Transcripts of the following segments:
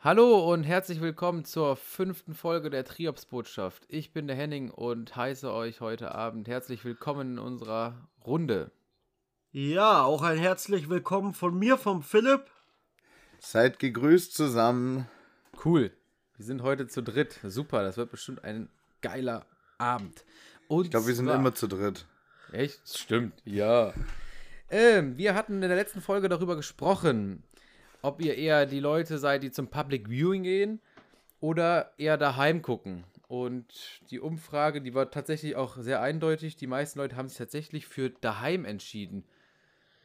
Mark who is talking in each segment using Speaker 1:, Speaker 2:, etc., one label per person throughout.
Speaker 1: Hallo und herzlich willkommen zur fünften Folge der Triops-Botschaft. Ich bin der Henning und heiße euch heute Abend herzlich willkommen in unserer Runde.
Speaker 2: Ja, auch ein herzlich willkommen von mir, vom Philipp.
Speaker 3: Seid gegrüßt zusammen.
Speaker 1: Cool. Wir sind heute zu dritt. Super, das wird bestimmt ein geiler Abend.
Speaker 3: Und ich glaube, wir sind immer zu dritt.
Speaker 1: Echt? Stimmt, ja. Ähm, wir hatten in der letzten Folge darüber gesprochen, ob ihr eher die Leute seid, die zum Public Viewing gehen oder eher daheim gucken. Und die Umfrage, die war tatsächlich auch sehr eindeutig. Die meisten Leute haben sich tatsächlich für daheim entschieden.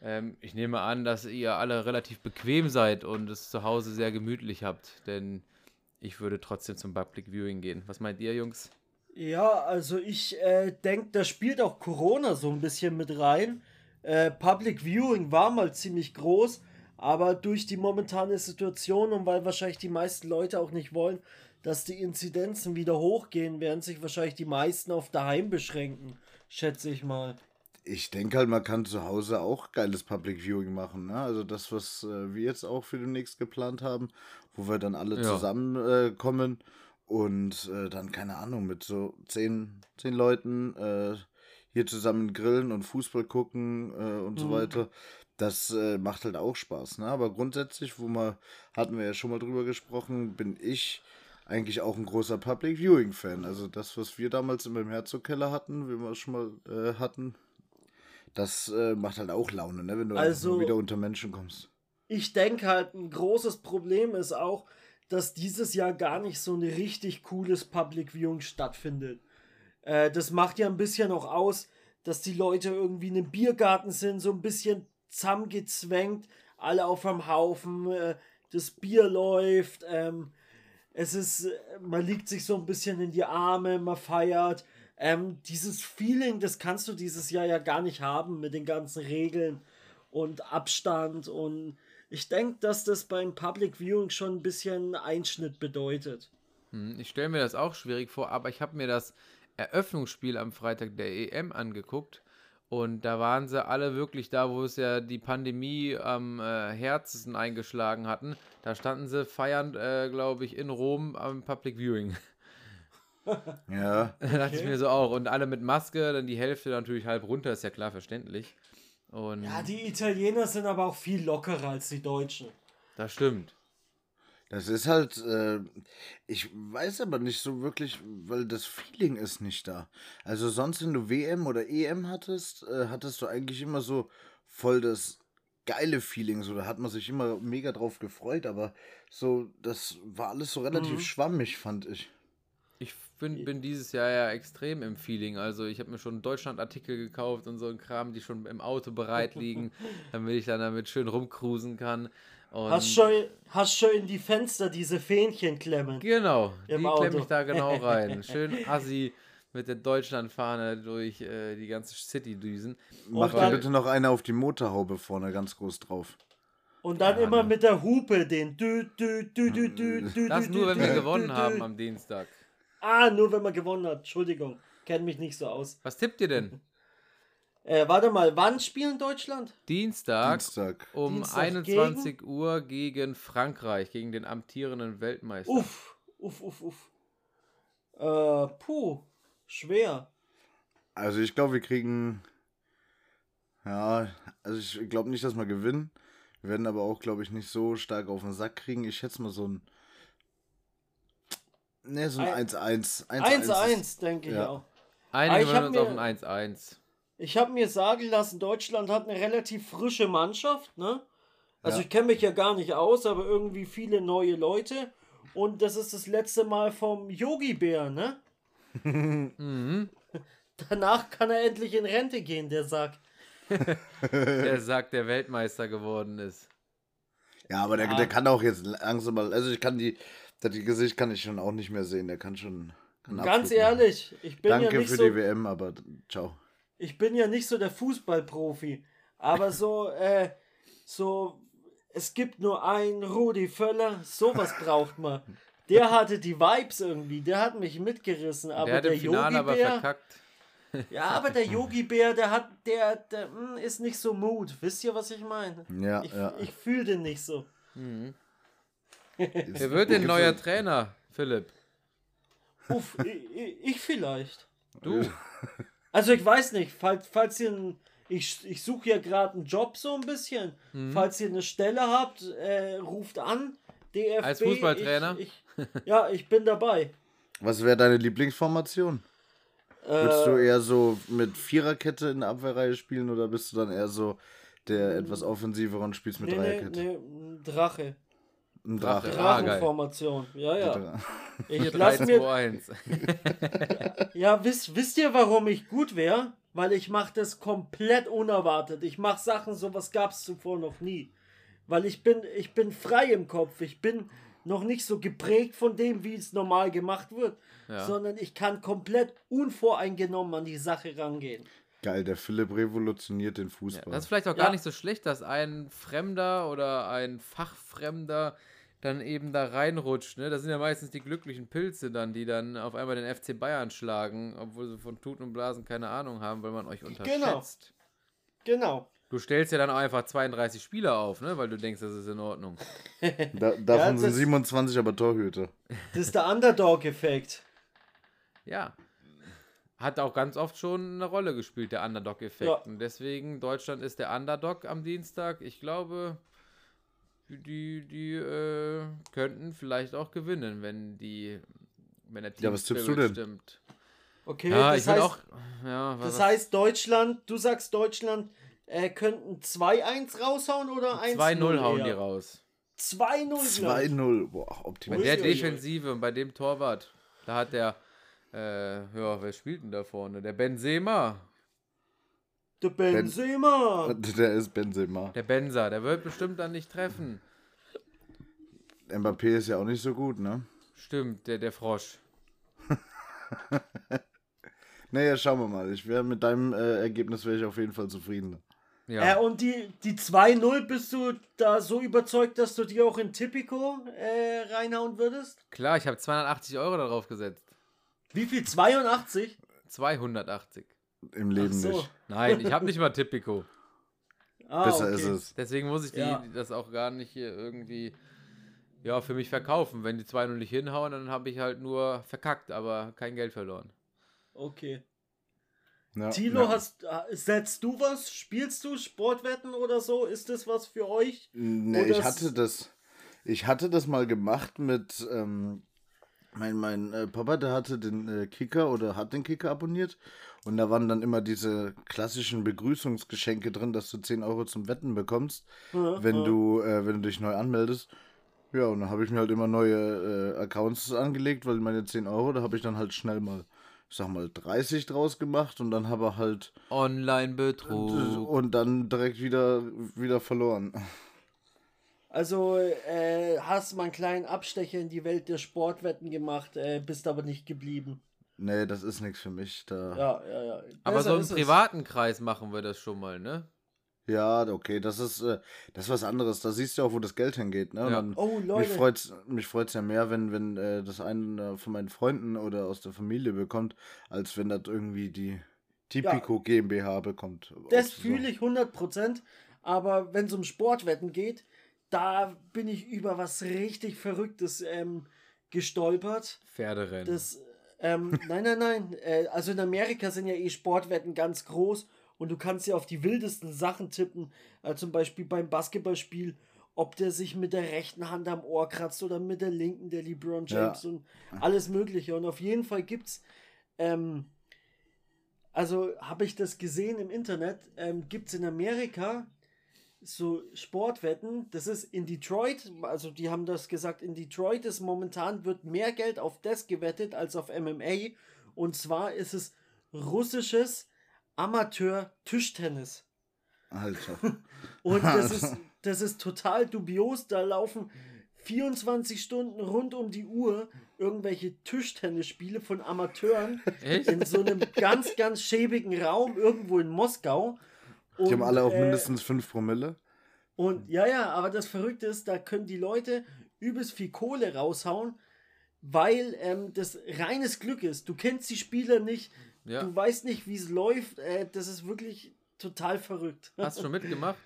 Speaker 1: Ähm, ich nehme an, dass ihr alle relativ bequem seid und es zu Hause sehr gemütlich habt, denn ich würde trotzdem zum Public Viewing gehen. Was meint ihr, Jungs?
Speaker 2: Ja, also ich äh, denke, da spielt auch Corona so ein bisschen mit rein. Äh, Public Viewing war mal ziemlich groß aber durch die momentane Situation und weil wahrscheinlich die meisten Leute auch nicht wollen, dass die Inzidenzen wieder hochgehen, werden sich wahrscheinlich die meisten auf daheim beschränken, schätze ich mal.
Speaker 3: Ich denke halt, man kann zu Hause auch geiles Public Viewing machen. Ne? Also das, was äh, wir jetzt auch für demnächst geplant haben, wo wir dann alle ja. zusammenkommen äh, und äh, dann, keine Ahnung, mit so zehn, zehn Leuten äh, hier zusammen grillen und Fußball gucken äh, und mhm. so weiter. Das äh, macht halt auch Spaß, ne? Aber grundsätzlich, wo wir, hatten wir ja schon mal drüber gesprochen, bin ich eigentlich auch ein großer Public Viewing Fan. Also das, was wir damals in meinem Herzogkeller hatten, wie wir schon mal äh, hatten, das äh, macht halt auch Laune, ne? Wenn du also, wieder unter Menschen kommst.
Speaker 2: Ich denke halt, ein großes Problem ist auch, dass dieses Jahr gar nicht so ein richtig cooles Public Viewing stattfindet. Äh, das macht ja ein bisschen auch aus, dass die Leute irgendwie in einem Biergarten sind, so ein bisschen zusammengezwängt, alle auf einem Haufen, äh, das Bier läuft, ähm, es ist, man liegt sich so ein bisschen in die Arme, man feiert. Ähm, dieses Feeling, das kannst du dieses Jahr ja gar nicht haben mit den ganzen Regeln und Abstand und ich denke, dass das beim Public Viewing schon ein bisschen Einschnitt bedeutet.
Speaker 1: Hm, ich stelle mir das auch schwierig vor, aber ich habe mir das Eröffnungsspiel am Freitag der EM angeguckt und da waren sie alle wirklich da, wo es ja die Pandemie am äh, härtesten eingeschlagen hatten. Da standen sie feiernd, äh, glaube ich, in Rom am Public Viewing.
Speaker 3: ja.
Speaker 1: Da dachte okay. ich mir so auch. Und alle mit Maske, dann die Hälfte natürlich halb runter, ist ja klar verständlich. Und
Speaker 2: ja, die Italiener sind aber auch viel lockerer als die Deutschen.
Speaker 1: Das stimmt.
Speaker 3: Das ist halt, äh, ich weiß aber nicht so wirklich, weil das Feeling ist nicht da. Also sonst, wenn du WM oder EM hattest, äh, hattest du eigentlich immer so voll das geile Feeling. So, da hat man sich immer mega drauf gefreut, aber so, das war alles so relativ mhm. schwammig, fand ich.
Speaker 1: Ich bin, bin dieses Jahr ja extrem im Feeling. Also ich habe mir schon Deutschland-Artikel gekauft und so ein Kram, die schon im Auto bereit liegen, damit ich dann damit schön rumcruisen kann.
Speaker 2: Und hast, schon, hast schon in die Fenster diese Fähnchen klemmen.
Speaker 1: Genau, die klemme ich da genau rein. Schön assi mit der Deutschlandfahne durch äh, die ganze City düsen.
Speaker 3: Mach dir bitte noch eine auf die Motorhaube vorne ganz groß drauf.
Speaker 2: Und dann ja, immer ne. mit der Hupe den dü, dü, dü, dü, dü,
Speaker 1: dü, Das nur, wenn wir gewonnen haben am Dienstag.
Speaker 2: Ah, nur wenn man gewonnen hat. Entschuldigung, kennt mich nicht so aus.
Speaker 1: Was tippt ihr denn?
Speaker 2: Äh, warte mal, wann spielen Deutschland?
Speaker 1: Dienstag, Dienstag. um Dienstag 21 gegen? Uhr gegen Frankreich, gegen den amtierenden Weltmeister.
Speaker 2: Uff, uff, uff, uff. Äh, puh, schwer.
Speaker 3: Also ich glaube, wir kriegen. Ja, also ich glaube nicht, dass wir gewinnen. Wir werden aber auch, glaube ich, nicht so stark auf den Sack kriegen. Ich schätze mal so ein. Ne, so ein 1-1.
Speaker 2: 1-1, denke ich ja. auch.
Speaker 1: Einige werden uns auf ein 1-1.
Speaker 2: Ich habe mir sagen lassen, Deutschland hat eine relativ frische Mannschaft, ne? Also ja. ich kenne mich ja gar nicht aus, aber irgendwie viele neue Leute. Und das ist das letzte Mal vom Yogi Bär, ne? mhm. Danach kann er endlich in Rente gehen, der sagt.
Speaker 1: der sagt, der Weltmeister geworden ist.
Speaker 3: Ja, aber der, ja. der kann auch jetzt langsam mal, also ich kann die, das Gesicht kann ich schon auch nicht mehr sehen, der kann schon.
Speaker 2: Kann Ganz ehrlich, ich bin
Speaker 3: Danke
Speaker 2: ja nicht
Speaker 3: für
Speaker 2: so,
Speaker 3: die WM, aber ciao
Speaker 2: ich bin ja nicht so der Fußballprofi, aber so, äh, so, es gibt nur einen Rudi Völler, sowas braucht man. Der hatte die Vibes irgendwie, der hat mich mitgerissen, aber der, der Yogi Bär. Ja, aber der Yogi Bär, der hat, der, der mh, hm, ist nicht so mood. Wisst ihr, was ich meine?
Speaker 3: Ja,
Speaker 2: ich,
Speaker 3: ja.
Speaker 2: ich fühle den nicht so.
Speaker 1: Mhm. Wer wird denn neuer Trainer, Philipp?
Speaker 2: Uff, ich, ich vielleicht.
Speaker 1: Du.
Speaker 2: Also ich weiß nicht, falls, falls ihr ein, ich, ich suche ja gerade einen Job so ein bisschen.
Speaker 1: Mhm.
Speaker 2: Falls ihr eine Stelle habt, äh, ruft an. DFB.
Speaker 1: Als Fußballtrainer?
Speaker 2: Ich, ich, ja, ich bin dabei.
Speaker 3: Was wäre deine Lieblingsformation? Würdest du
Speaker 2: Äh,
Speaker 3: eher so mit Viererkette in der Abwehrreihe spielen oder bist du dann eher so der etwas offensivere und spielst mit
Speaker 2: nee, nee,
Speaker 3: Dreierkette?
Speaker 2: nee, ein Drache.
Speaker 3: Ein Drache.
Speaker 1: Drache. Ah.
Speaker 2: Drachenformation. Ja, ja. Ich
Speaker 1: 4, 3,
Speaker 2: lass
Speaker 1: 2,
Speaker 2: mir,
Speaker 1: 1.
Speaker 2: Ja, wisst, wisst ihr, warum ich gut wäre? Weil ich mache das komplett unerwartet. Ich mache Sachen, sowas gab es zuvor noch nie. Weil ich bin, ich bin frei im Kopf. Ich bin noch nicht so geprägt von dem, wie es normal gemacht wird.
Speaker 1: Ja.
Speaker 2: Sondern ich kann komplett unvoreingenommen an die Sache rangehen.
Speaker 3: Geil, der Philipp revolutioniert den
Speaker 1: Ja,
Speaker 3: Fußball.
Speaker 1: das ist vielleicht auch
Speaker 2: Ja.
Speaker 1: gar nicht so schlecht, dass ein Fremder oder ein Fachfremder dann eben da reinrutscht. Ne? Das sind ja meistens die glücklichen Pilze dann, die dann auf einmal den FC Bayern schlagen, obwohl sie von Tuten und Blasen keine Ahnung haben, weil man euch unterschätzt.
Speaker 2: Genau.
Speaker 1: Du stellst ja dann auch einfach 32 Spieler auf, ne? weil du denkst, das ist in Ordnung.
Speaker 3: da, davon
Speaker 2: Ja,
Speaker 3: sind
Speaker 2: das-
Speaker 3: 27 aber Torhüter.
Speaker 2: Das ist der Underdog-Effekt.
Speaker 1: Ja. Hat auch ganz oft schon eine Rolle gespielt, der Underdog-Effekt.
Speaker 2: Ja.
Speaker 1: Und deswegen, Deutschland ist der Underdog am Dienstag. Ich glaube, die, die äh, könnten vielleicht auch gewinnen, wenn die, wenn der Team
Speaker 3: Ja, was tippst du denn?
Speaker 1: stimmt.
Speaker 2: Okay,
Speaker 1: Ja,
Speaker 2: das heißt,
Speaker 1: auch. Ja, was,
Speaker 2: das heißt, Deutschland, du sagst Deutschland, äh, könnten 2-1 raushauen oder 1-0?
Speaker 1: 2-0 hauen die raus.
Speaker 2: 2-0. glaub ich.
Speaker 3: 2-0. Boah,
Speaker 1: Bei
Speaker 3: optimal.
Speaker 2: Ui,
Speaker 1: der. Defensive und bei dem Torwart, da hat der, äh, ja, wer spielt denn da vorne? Der Benzema.
Speaker 2: Der Benzema.
Speaker 3: Der ist Benzema.
Speaker 1: Der Benzer, der wird bestimmt dann nicht treffen.
Speaker 3: Mbappé ist ja auch nicht so gut, ne?
Speaker 1: Stimmt, der, der Frosch.
Speaker 3: Naja, schauen wir mal. Ich wäre mit deinem äh, Ergebnis wäre ich auf jeden Fall zufrieden.
Speaker 1: Ja.
Speaker 2: Äh, und die, die 2-0, bist du da so überzeugt, dass du die auch in Tipico äh, reinhauen würdest?
Speaker 1: Klar, ich habe 280 Euro darauf gesetzt.
Speaker 2: Wie viel? 82?
Speaker 1: 280.
Speaker 3: Im Leben
Speaker 2: so.
Speaker 3: nicht.
Speaker 1: Nein, ich habe nicht mal Tipico.
Speaker 2: Ah,
Speaker 3: Besser
Speaker 2: okay.
Speaker 3: ist es.
Speaker 1: Deswegen muss ich die,
Speaker 2: Ja.
Speaker 1: das auch gar nicht hier irgendwie ja, für mich verkaufen. Wenn die 2-0 nicht hinhauen, dann habe ich halt nur verkackt, aber kein Geld verloren.
Speaker 2: Okay.
Speaker 3: Ja,
Speaker 2: Tilo,
Speaker 3: ja.
Speaker 2: hast, setzt du was? Spielst du Sportwetten oder so? Ist das was für euch?
Speaker 3: Nee,
Speaker 2: Oder
Speaker 3: ich hatte das. Ich hatte das mal gemacht mit. Ähm, mein mein äh, Papa, der hatte den äh, Kicker oder hat den Kicker abonniert. Und da waren dann immer diese klassischen Begrüßungsgeschenke drin, dass du 10 Euro zum Wetten bekommst, wenn du, äh, wenn du dich neu anmeldest. Ja, und dann habe ich mir halt immer neue äh, Accounts angelegt, weil meine 10 Euro, da habe ich dann halt schnell mal, ich sag mal, 30 draus gemacht und dann habe er halt
Speaker 1: Online-Betrug.
Speaker 3: und dann direkt wieder, wieder verloren.
Speaker 2: Also äh, hast mal einen kleinen Abstecher in die Welt der Sportwetten gemacht, äh, bist aber nicht geblieben.
Speaker 3: Nee, das ist nichts für mich. Da.
Speaker 2: Ja, ja, ja.
Speaker 1: Aber
Speaker 2: Besser
Speaker 1: so im
Speaker 2: ist es.
Speaker 1: privaten Kreis machen wir das schon mal, ne?
Speaker 3: Ja, okay, das ist, äh, das ist was anderes. Da siehst du auch, wo das Geld hingeht. Ne?
Speaker 1: Ja.
Speaker 3: dann,
Speaker 2: Oh,
Speaker 3: mich
Speaker 2: Leute.
Speaker 3: freut's, mich freut's ja mehr, wenn, wenn äh, das einer von meinen Freunden oder aus der Familie bekommt, als wenn das irgendwie die Tipico GmbH bekommt.
Speaker 2: Das fühle ich 100%. Aber wenn es um Sportwetten geht, da bin ich über was richtig Verrücktes ähm, gestolpert.
Speaker 1: Pferderennen.
Speaker 2: Das, ähm, nein, nein, nein. Äh, also in Amerika sind ja eh Sportwetten ganz groß und du kannst ja auf die wildesten Sachen tippen. Äh, zum Beispiel beim Basketballspiel, ob der sich mit der rechten Hand am Ohr kratzt oder mit der linken, der LeBron
Speaker 3: Ja.
Speaker 2: James und alles Mögliche. Und auf jeden Fall gibt's, ähm, also habe ich das gesehen im Internet, ähm, gibt's in Amerika so Sportwetten, das ist in Detroit, also die haben das gesagt, in Detroit ist momentan wird mehr Geld auf das gewettet als auf MMA und zwar ist es russisches Amateur-Tischtennis.
Speaker 3: Alter.
Speaker 2: Und das ist, das ist total dubios. Da laufen 24 Stunden rund um die Uhr irgendwelche Tischtennisspiele von Amateuren
Speaker 1: Echt?
Speaker 2: in so einem ganz, ganz schäbigen Raum irgendwo in Moskau.
Speaker 3: Die haben
Speaker 2: Und,
Speaker 3: alle auch
Speaker 2: äh,
Speaker 3: mindestens 5 Promille.
Speaker 2: Und ja, ja, aber das Verrückte ist, da können die Leute übelst viel Kohle raushauen, weil ähm, das reines Glück ist. Du kennst die Spieler nicht,
Speaker 1: Ja.
Speaker 2: du weißt nicht, wie es läuft. Äh, das ist wirklich total verrückt.
Speaker 1: Hast du schon mitgemacht?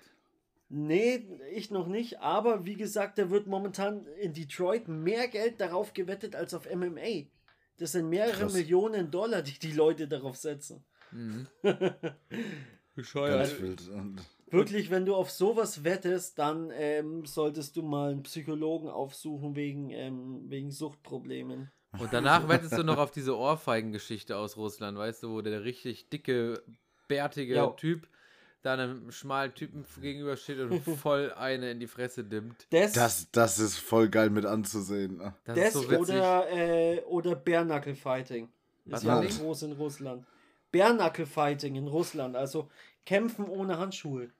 Speaker 2: Nee, ich noch nicht. Aber wie gesagt, da wird momentan in Detroit mehr Geld darauf gewettet als auf MMA. Das sind mehrere Krass. Millionen Dollar, die die Leute darauf setzen. Mhm. Bescheuert. Wirklich, wenn du auf sowas wettest, dann ähm, solltest du mal einen Psychologen aufsuchen wegen, ähm, wegen Suchtproblemen.
Speaker 1: Und danach wettest du noch auf diese Ohrfeigengeschichte aus Russland, weißt du, wo der richtig dicke, bärtige ja. Typ da einem schmalen Typen gegenübersteht und voll eine in die Fresse dimmt.
Speaker 3: Das, das, das ist voll geil mit anzusehen. Ne?
Speaker 2: Das, das so oder, äh, oder Bare Fighting. Was ist ja groß in Russland. Bare Fighting in Russland, also Kämpfen ohne Handschuhe.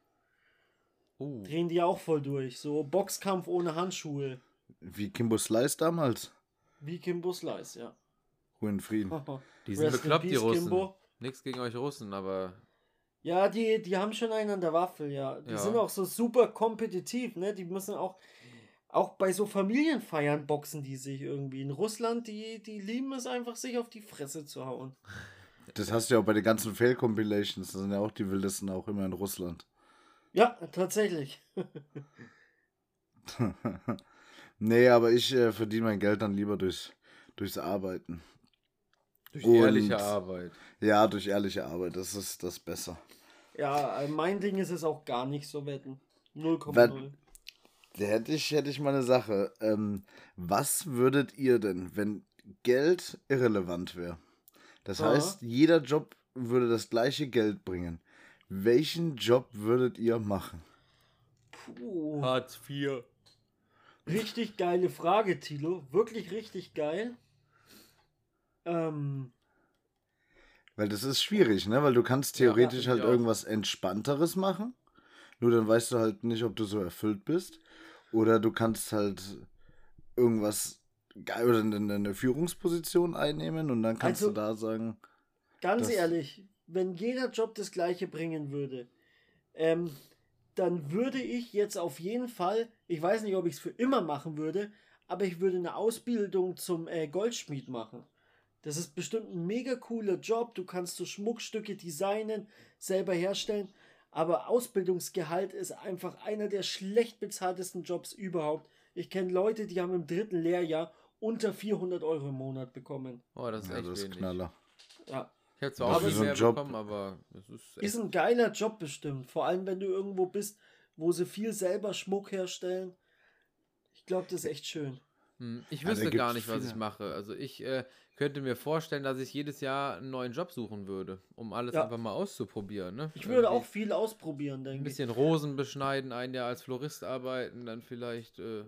Speaker 2: Uh. Drehen die auch voll durch. So Boxkampf ohne Handschuhe.
Speaker 3: Wie Kimbo Slice damals.
Speaker 2: Wie Kimbo Slice, ja.
Speaker 3: Ruhe in Frieden.
Speaker 1: die sind bekloppt, die Russen. Kimbo. Nichts gegen euch Russen, aber
Speaker 2: ja, die, die haben schon einen an der Waffel, ja. Die ja. sind auch so super kompetitiv, ne? Die müssen auch, auch bei so Familienfeiern boxen die sich irgendwie. In Russland, die, die lieben es einfach, sich auf die Fresse zu hauen.
Speaker 3: Das hast du ja auch bei den ganzen Fail-Compilations. Das sind ja auch die wildesten auch immer in Russland.
Speaker 2: Ja, tatsächlich.
Speaker 3: nee, aber ich äh, verdiene mein Geld dann lieber durch, durchs Arbeiten.
Speaker 1: Durch Und, ehrliche Arbeit.
Speaker 3: Ja, durch ehrliche Arbeit. Das ist das besser.
Speaker 2: Ja, äh, mein Ding ist es auch gar nicht so wetten. 0,0.
Speaker 3: Hätte ich, hätte ich mal eine Sache. Ähm, was würdet ihr denn, wenn Geld irrelevant wäre? Das Aha. heißt, jeder Job würde das gleiche Geld bringen. Welchen Job würdet ihr machen?
Speaker 1: Puh. Hartz IV.
Speaker 2: Richtig geile Frage, Tilo. Wirklich richtig geil. Ähm,
Speaker 3: weil das ist schwierig, ne? Weil du kannst theoretisch ja, halt irgendwas Entspannteres machen. Nur dann weißt du halt nicht, ob du so erfüllt bist. Oder du kannst halt irgendwas oder eine, eine Führungsposition einnehmen und dann kannst also, du da sagen.
Speaker 2: Ganz ehrlich, wenn jeder Job das gleiche bringen würde, ähm, dann würde ich jetzt auf jeden Fall, ich weiß nicht, ob ich es für immer machen würde, aber ich würde eine Ausbildung zum äh, Goldschmied machen. Das ist bestimmt ein mega cooler Job. Du kannst so Schmuckstücke designen, selber herstellen. Aber Ausbildungsgehalt ist einfach einer der schlecht bezahltesten Jobs überhaupt. Ich kenne Leute, die haben im dritten Lehrjahr unter 400 Euro im Monat bekommen.
Speaker 1: Oh, das ist ja, echt das ist
Speaker 3: Knaller.
Speaker 2: Ja.
Speaker 1: Ich habe zwar auch viel mehr Job. bekommen, aber
Speaker 2: es ist, ist ein geiler Job bestimmt. Vor allem, wenn du irgendwo bist, wo sie viel selber Schmuck herstellen. Ich glaube, das ist echt schön.
Speaker 1: Hm, ich wüsste gar nicht, was ich mache. Also ich äh, könnte mir vorstellen, dass ich jedes Jahr einen neuen Job suchen würde, um alles ja. einfach mal auszuprobieren. Ne?
Speaker 2: Ich würde auch viel ausprobieren, denke ich.
Speaker 1: Ein bisschen Rosen beschneiden, ein Jahr als Florist arbeiten, dann vielleicht äh,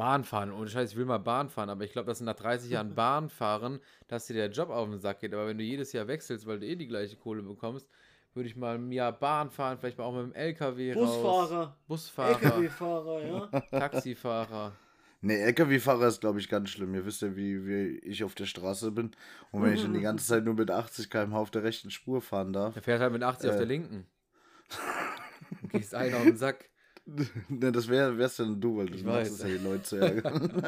Speaker 1: Bahn fahren. Ohne Scheiß, ich will mal Bahn fahren, aber ich glaube, dass nach 30 Jahren Bahn fahren, dass dir der Job auf den Sack geht. Aber wenn du jedes Jahr wechselst, weil du eh die gleiche Kohle bekommst, würde ich mal ein Jahr Bahn fahren, vielleicht mal auch mit dem LKW
Speaker 2: Busfahrer.
Speaker 1: raus. Busfahrer.
Speaker 2: LKW-Fahrer, ja.
Speaker 1: Taxifahrer.
Speaker 3: Ne, LKW-Fahrer ist, glaube ich, ganz schlimm. Ihr wisst ja, wie, wie ich auf der Straße bin. Und wenn ich dann die ganze Zeit nur mit 80 km/h auf der rechten Spur fahren darf.
Speaker 1: Der fährt halt mit 80 äh, auf der linken. Du gehst einen auf den Sack.
Speaker 3: ne, das wäre wär's dann du, weil du machst es ja die Leute zu ärgern.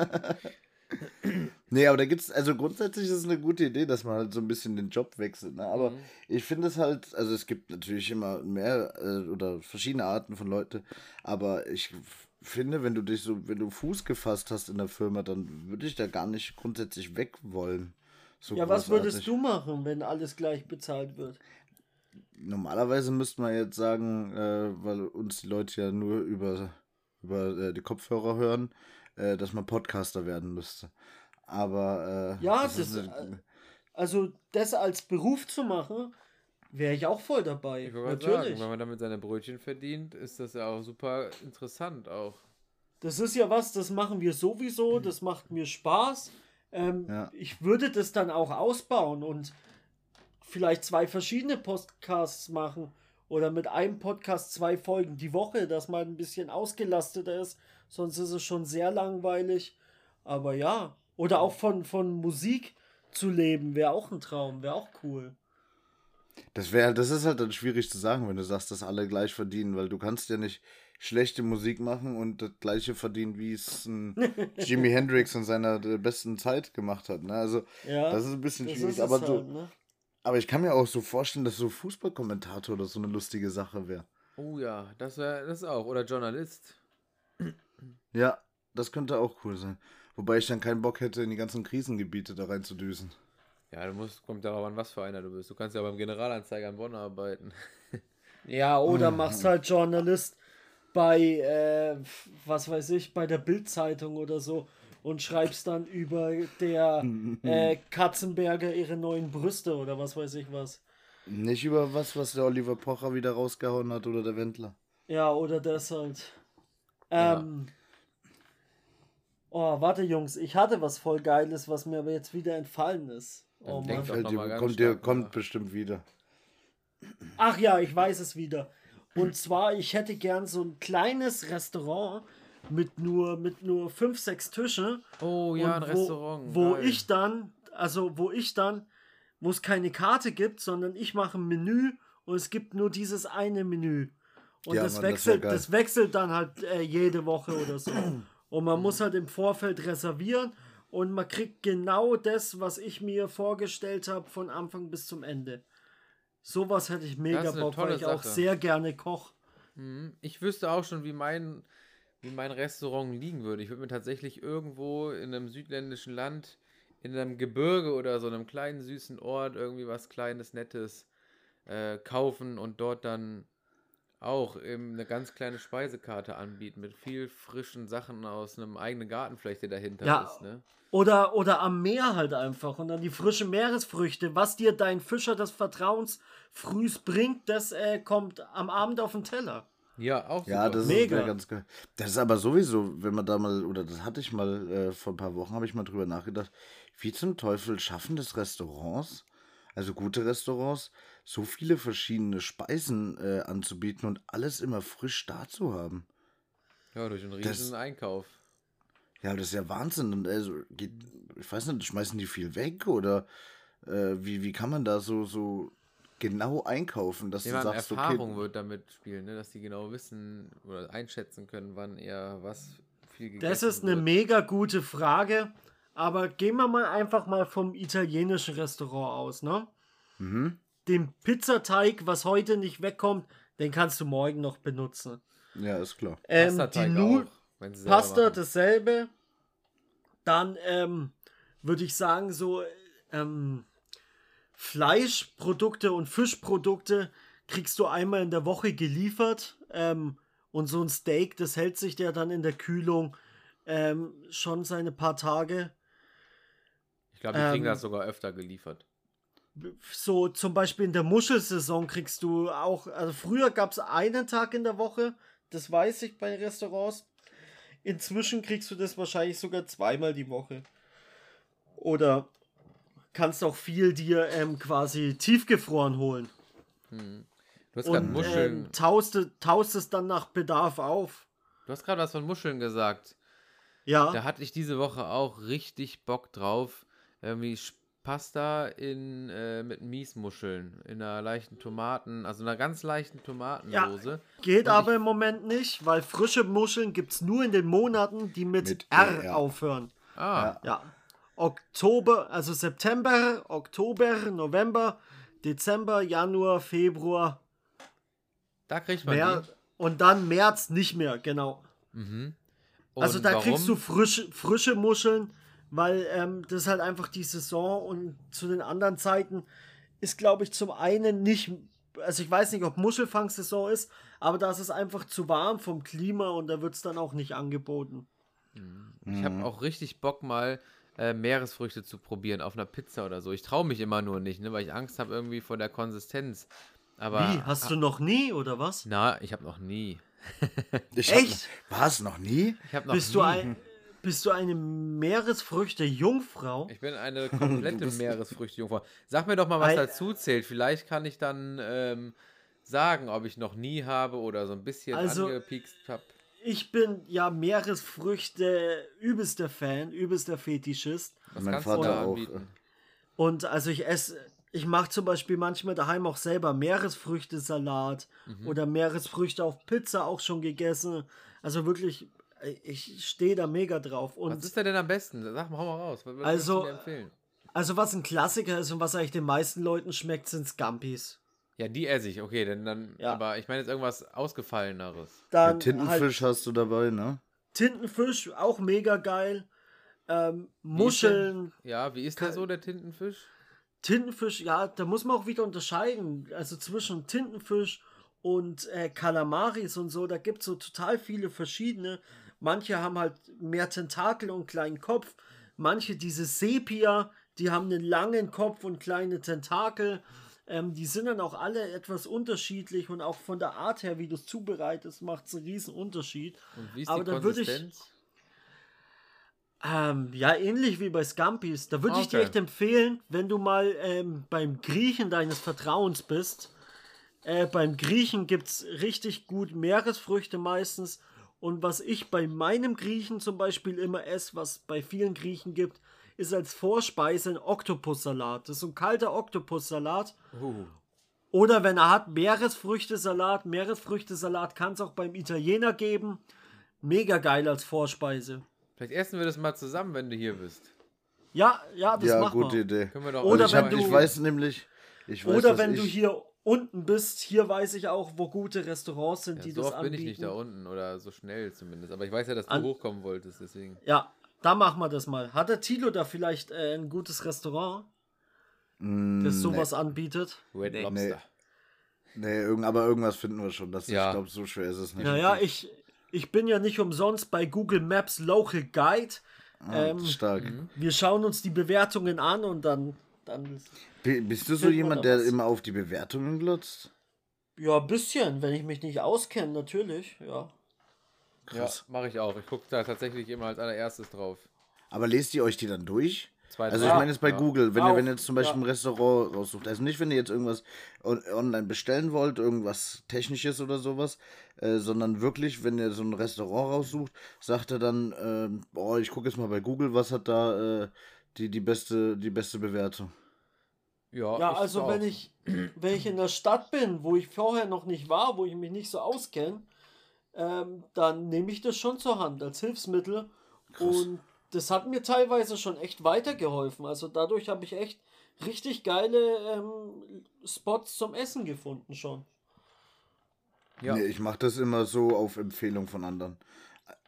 Speaker 3: nee, aber da gibt's, also grundsätzlich ist es eine gute Idee, dass man halt so ein bisschen den Job wechselt. Ne? Aber mhm. ich finde es halt, also es gibt natürlich immer mehr äh, oder verschiedene Arten von Leute, aber ich finde, wenn du dich so, wenn du Fuß gefasst hast in der Firma, dann würde ich da gar nicht grundsätzlich weg wollen.
Speaker 2: So ja, großartig. was würdest du machen, wenn alles gleich bezahlt wird?
Speaker 3: Normalerweise müsste man jetzt sagen, äh, weil uns die Leute ja nur über, über äh, die Kopfhörer hören, äh, dass man Podcaster werden müsste. Aber
Speaker 2: äh, ja, das, das ist, äh, also das als Beruf zu machen, Wäre ich auch voll dabei. Ich Natürlich. Sagen,
Speaker 1: wenn man damit seine Brötchen verdient, ist das ja auch super interessant auch.
Speaker 2: Das ist ja was, das machen wir sowieso, das macht mir Spaß. Ähm, ja. Ich würde das dann auch ausbauen und vielleicht zwei verschiedene Podcasts machen oder mit einem Podcast zwei Folgen die Woche, dass man ein bisschen ausgelasteter ist. Sonst ist es schon sehr langweilig. Aber ja, oder auch von, von Musik zu leben, wäre auch ein Traum, wäre auch cool.
Speaker 3: Das wäre, das ist halt dann schwierig zu sagen, wenn du sagst, dass alle gleich verdienen, weil du kannst ja nicht schlechte Musik machen und das gleiche verdienen, wie es Jimi Hendrix in seiner besten Zeit gemacht hat. Ne? Also ja, das ist ein bisschen schwierig. Aber, halt, du, ne? Aber ich kann mir auch so vorstellen, dass so Fußballkommentator oder so eine lustige Sache wäre.
Speaker 1: Oh ja, das wäre das auch. Oder Journalist.
Speaker 3: Ja, das könnte auch cool sein. Wobei ich dann keinen Bock hätte, in die ganzen Krisengebiete da reinzudüsen.
Speaker 1: Ja, du musst, kommt darauf an, was für einer du bist. Du kannst ja beim Generalanzeiger in Bonn arbeiten.
Speaker 2: Ja, oder machst halt Journalist bei, äh, was weiß ich, bei der Bildzeitung oder so und schreibst dann über der äh, Katzenberger ihre neuen Brüste oder was weiß ich was.
Speaker 3: Nicht über was, was der Oliver Pocher wieder rausgehauen hat oder der Wendler.
Speaker 2: Ja, oder das halt. Ähm. Oh, warte, Jungs, ich hatte was voll Geiles, was mir aber jetzt wieder entfallen ist. Oh Mann.
Speaker 3: Fällt dir- kommt dir, kommt bestimmt wieder.
Speaker 2: Ach ja, ich weiß es wieder. Und zwar, ich hätte gern so ein kleines Restaurant mit nur, mit nur fünf, sechs Tischen.
Speaker 1: Oh ja, ein
Speaker 2: wo,
Speaker 1: Restaurant.
Speaker 2: Wo
Speaker 1: geil.
Speaker 2: ich dann, also wo ich dann, wo es keine Karte gibt, sondern ich mache ein Menü und es gibt nur dieses eine Menü. Und
Speaker 3: Ja,
Speaker 2: das,
Speaker 3: Mann, das
Speaker 2: wechselt,
Speaker 3: geil.
Speaker 2: das wechselt dann halt äh, jede Woche oder so. Und man muss halt im Vorfeld reservieren und man kriegt genau das, was ich mir vorgestellt habe, von Anfang bis zum Ende. Sowas hätte ich mega
Speaker 1: Das
Speaker 2: Bock, weil ich auch
Speaker 1: Sache.
Speaker 2: sehr gerne koche.
Speaker 1: Mhm. Ich wüsste auch schon, wie mein, wie mein Restaurant liegen würde. Ich würde mir tatsächlich irgendwo in einem südländischen Land, in einem Gebirge oder so einem kleinen süßen Ort irgendwie was Kleines, Nettes äh, kaufen und dort dann auch eben eine ganz kleine Speisekarte anbieten mit viel frischen Sachen aus einem eigenen Gartenfläche dahinter
Speaker 2: Ja.
Speaker 1: ist. Ne?
Speaker 2: Oder, oder am Meer halt einfach. Und dann die frischen Meeresfrüchte. Was dir dein Fischer des Vertrauens frühst bringt, das äh, kommt am Abend auf den Teller.
Speaker 1: Ja, auch
Speaker 3: Ja,
Speaker 1: super.
Speaker 3: das
Speaker 2: Mega.
Speaker 3: ist ganz geil. Das ist aber sowieso, wenn man da mal, oder das hatte ich mal äh, vor ein paar Wochen, habe ich mal drüber nachgedacht, wie zum Teufel schaffen das Restaurants, also gute Restaurants, so viele verschiedene Speisen äh, anzubieten und alles immer frisch da zu haben.
Speaker 1: ja, durch einen
Speaker 3: das-
Speaker 1: riesen Einkauf.
Speaker 3: Ja, das ist ja Wahnsinn. Und also, geht, ich weiß nicht, schmeißen die viel weg oder äh, wie, wie kann man da so, so genau einkaufen, dass
Speaker 1: Ja,
Speaker 3: du sagst,
Speaker 1: Erfahrung
Speaker 3: okay,
Speaker 1: wird damit spielen, ne? dass die genau wissen oder einschätzen können, wann eher was viel gegessen
Speaker 2: Das ist eine
Speaker 1: wird.
Speaker 2: mega gute Frage. Aber gehen wir mal einfach mal vom italienischen Restaurant aus, ne?
Speaker 3: mhm,
Speaker 2: Den Pizzateig, was heute nicht wegkommt, den kannst du morgen noch benutzen.
Speaker 3: ja, ist klar.
Speaker 2: Ähm, die
Speaker 1: Pastateig
Speaker 2: Nu
Speaker 1: auch, wenn sie selber
Speaker 2: Pasta
Speaker 1: machen.
Speaker 2: dasselbe. Dann ähm, würde ich sagen, so ähm, Fleischprodukte und Fischprodukte kriegst du einmal in der Woche geliefert. Ähm, und so ein Steak, das hält sich ja dann in der Kühlung ähm, schon seine paar Tage.
Speaker 1: Ich glaube, die kriegen
Speaker 2: ähm,
Speaker 1: das sogar öfter geliefert.
Speaker 2: So zum Beispiel in der Muschelsaison kriegst du auch, also früher gab es einen Tag in der Woche, das weiß ich bei Restaurants. Inzwischen kriegst du das wahrscheinlich sogar zweimal die Woche. Oder kannst auch viel dir ähm, quasi tiefgefroren holen.
Speaker 1: Hm. Du hast gerade
Speaker 2: Und
Speaker 1: Muscheln.
Speaker 2: ähm, taust, taust es dann nach Bedarf auf.
Speaker 1: Du hast gerade was von Muscheln gesagt.
Speaker 2: Ja,
Speaker 1: Da hatte ich diese Woche auch richtig Bock drauf. Irgendwie Pasta in, äh, mit Miesmuscheln. In einer leichten Tomaten, also einer ganz leichten Tomatensoße.
Speaker 2: geht
Speaker 1: und
Speaker 2: aber
Speaker 1: ich-
Speaker 2: im Moment nicht, weil frische Muscheln gibt es nur in den Monaten, die mit,
Speaker 3: Mit
Speaker 2: R
Speaker 3: R.
Speaker 2: aufhören.
Speaker 1: Ah,
Speaker 2: Ja. Oktober, also September, Oktober, November, Dezember, Januar, Februar,
Speaker 1: da kriegt man
Speaker 2: März und dann März nicht mehr, genau.
Speaker 1: Mhm.
Speaker 2: also da
Speaker 1: warum?
Speaker 2: kriegst du frische, frische Muscheln, weil ähm, das ist halt einfach die Saison und zu den anderen Zeiten ist, glaube ich, zum einen nicht, also ich weiß nicht, ob Muschelfangsaison ist, aber da ist es einfach zu warm vom Klima und da wird es dann auch nicht angeboten.
Speaker 1: Ich
Speaker 3: Mhm.
Speaker 1: habe auch richtig Bock mal äh, Meeresfrüchte zu probieren auf einer Pizza oder so. Ich traue mich immer nur nicht, ne, weil ich Angst habe irgendwie vor der Konsistenz. Aber
Speaker 2: Wie, hast du noch nie oder was?
Speaker 1: Na, ich habe noch nie.
Speaker 3: Ich
Speaker 2: Echt?
Speaker 3: Hab, war es noch nie?
Speaker 1: Ich habe noch
Speaker 2: Bist
Speaker 1: nie.
Speaker 2: du, ein, bist du eine Meeresfrüchte-Jungfrau?
Speaker 1: Ich bin eine komplette Meeresfrüchte-Jungfrau. Sag mir doch mal, was
Speaker 2: Ein-
Speaker 1: dazu zählt. Vielleicht kann ich dann ähm, sagen, ob ich noch nie habe oder so ein bisschen
Speaker 2: Also-
Speaker 1: angepiekst habe.
Speaker 2: Ich bin ja Meeresfrüchte übelster Fan, übelster Fetischist.
Speaker 1: Was
Speaker 3: Mein
Speaker 1: kannst
Speaker 3: Vater
Speaker 1: du da
Speaker 3: auch,
Speaker 1: anbieten?
Speaker 2: Und also ich esse, ich mache zum Beispiel manchmal daheim auch selber Meeresfrüchte-Salat
Speaker 1: Mhm.
Speaker 2: oder Meeresfrüchte auf Pizza auch schon gegessen. Also wirklich, ich stehe da mega drauf.
Speaker 1: Was
Speaker 2: Und
Speaker 1: ist denn, denn am besten? Sag mal, hau mal raus. Was
Speaker 2: Also-
Speaker 1: du mir empfehlen?
Speaker 2: also was ein Klassiker ist und was eigentlich den meisten Leuten schmeckt, sind Scampis.
Speaker 1: Ja, die esse ich, okay, denn dann,
Speaker 2: Ja.
Speaker 1: aber ich meine jetzt irgendwas Ausgefalleneres.
Speaker 3: Ja,
Speaker 2: Dann
Speaker 3: Tintenfisch
Speaker 2: halt
Speaker 3: hast du dabei, ne?
Speaker 2: Tintenfisch, auch mega geil. Ähm, Muscheln,
Speaker 1: Ja, wie ist der so, der Tintenfisch?
Speaker 2: Tintenfisch, ja, da muss man auch wieder unterscheiden. Also zwischen Tintenfisch und äh, Kalamaris und so, da gibt es so total viele verschiedene. Manche haben halt mehr Tentakel und einen kleinen Kopf. Manche, diese Sepia, die haben einen langen Kopf und kleine Tentakel. Ähm, die sind dann auch alle etwas unterschiedlich und auch von der Art her, wie du es zubereitest, macht es einen riesen Unterschied.
Speaker 1: Und wie ist
Speaker 2: Aber
Speaker 1: die
Speaker 2: da würde ich-
Speaker 1: Konsistenz?
Speaker 2: Ähm, ja, ähnlich wie bei Scampis. Da würde ich dir
Speaker 1: Okay.
Speaker 2: echt empfehlen, wenn du mal ähm, beim Griechen deines Vertrauens bist. Äh, beim Griechen gibt es richtig gut Meeresfrüchte meistens. Und was ich bei meinem Griechen zum Beispiel immer esse, was bei vielen Griechen gibt, ist als Vorspeise ein Oktopussalat. Das ist so ein kalter Oktopussalat.
Speaker 1: Uh,
Speaker 2: Oder wenn er hat, Meeresfrüchtesalat. Meeresfrüchtesalat kann es auch beim Italiener geben. Mega geil als Vorspeise.
Speaker 1: vielleicht essen wir das mal zusammen, wenn du hier bist.
Speaker 2: Ja, ja, das
Speaker 3: ja,
Speaker 2: machen
Speaker 3: gute
Speaker 2: wir.
Speaker 3: Idee.
Speaker 1: Können wir doch
Speaker 2: Oder
Speaker 3: ich,
Speaker 2: wenn
Speaker 3: hab,
Speaker 2: du-
Speaker 3: ich weiß nämlich, ich weiß,
Speaker 2: Oder wenn
Speaker 3: ich,
Speaker 2: du hier unten bist, hier weiß ich auch, wo gute Restaurants sind,
Speaker 1: Ja,
Speaker 2: die
Speaker 1: so
Speaker 2: das
Speaker 1: oft
Speaker 2: anbieten.
Speaker 1: bin ich nicht da unten oder so schnell zumindest. Aber ich weiß ja, dass du
Speaker 2: An-
Speaker 1: hochkommen wolltest, deswegen.
Speaker 2: Ja, da machen wir das mal. Hat der Tilo da vielleicht äh, ein gutes Restaurant,
Speaker 3: Mm,
Speaker 2: das sowas anbietet?
Speaker 1: Red
Speaker 3: Nee.
Speaker 1: Lobster.
Speaker 3: Nee, irgend, aber irgendwas finden wir schon. Das,
Speaker 1: Ja.
Speaker 3: Ich glaube, so schwer ist es nicht.
Speaker 2: Naja, ich, ich bin ja nicht umsonst bei Google Maps Local Guide.
Speaker 3: Ah,
Speaker 2: ähm,
Speaker 3: stark.
Speaker 1: Mhm.
Speaker 2: Wir schauen uns die Bewertungen an und dann, dann
Speaker 3: Bi- Bist du so jemand, der
Speaker 2: was.
Speaker 3: immer auf die Bewertungen glotzt?
Speaker 2: ja, ein bisschen, wenn ich mich nicht auskenne, natürlich, ja.
Speaker 1: Ja,
Speaker 3: Krass.
Speaker 1: mache ich auch. Ich gucke da tatsächlich immer als allererstes drauf.
Speaker 3: Aber lest ihr euch die dann durch?
Speaker 1: Zweite
Speaker 3: Also ich
Speaker 2: Ja.
Speaker 3: meine jetzt bei
Speaker 1: Ja.
Speaker 3: Google, wenn
Speaker 2: Auch,
Speaker 3: ihr wenn ihr jetzt zum Beispiel
Speaker 2: ja.
Speaker 3: ein Restaurant raussucht, also nicht wenn ihr jetzt irgendwas on online bestellen wollt, irgendwas technisches oder sowas, äh, sondern wirklich, wenn ihr so ein Restaurant raussucht, sagt er dann, ähm, boah, ich gucke jetzt mal bei Google, was hat da äh, die, die beste die beste Bewertung.
Speaker 1: Ja,
Speaker 2: Ja,
Speaker 1: ich
Speaker 2: also
Speaker 1: auch.
Speaker 2: wenn ich, wenn ich in der Stadt bin, wo ich vorher noch nicht war, wo ich mich nicht so auskenne, ähm, dann nehme ich das schon zur Hand als Hilfsmittel. Und das hat mir teilweise schon echt weitergeholfen. Also dadurch habe ich echt richtig geile ähm, Spots zum Essen gefunden schon.
Speaker 1: Ja.
Speaker 3: Nee, ich mache das immer so auf Empfehlung von anderen.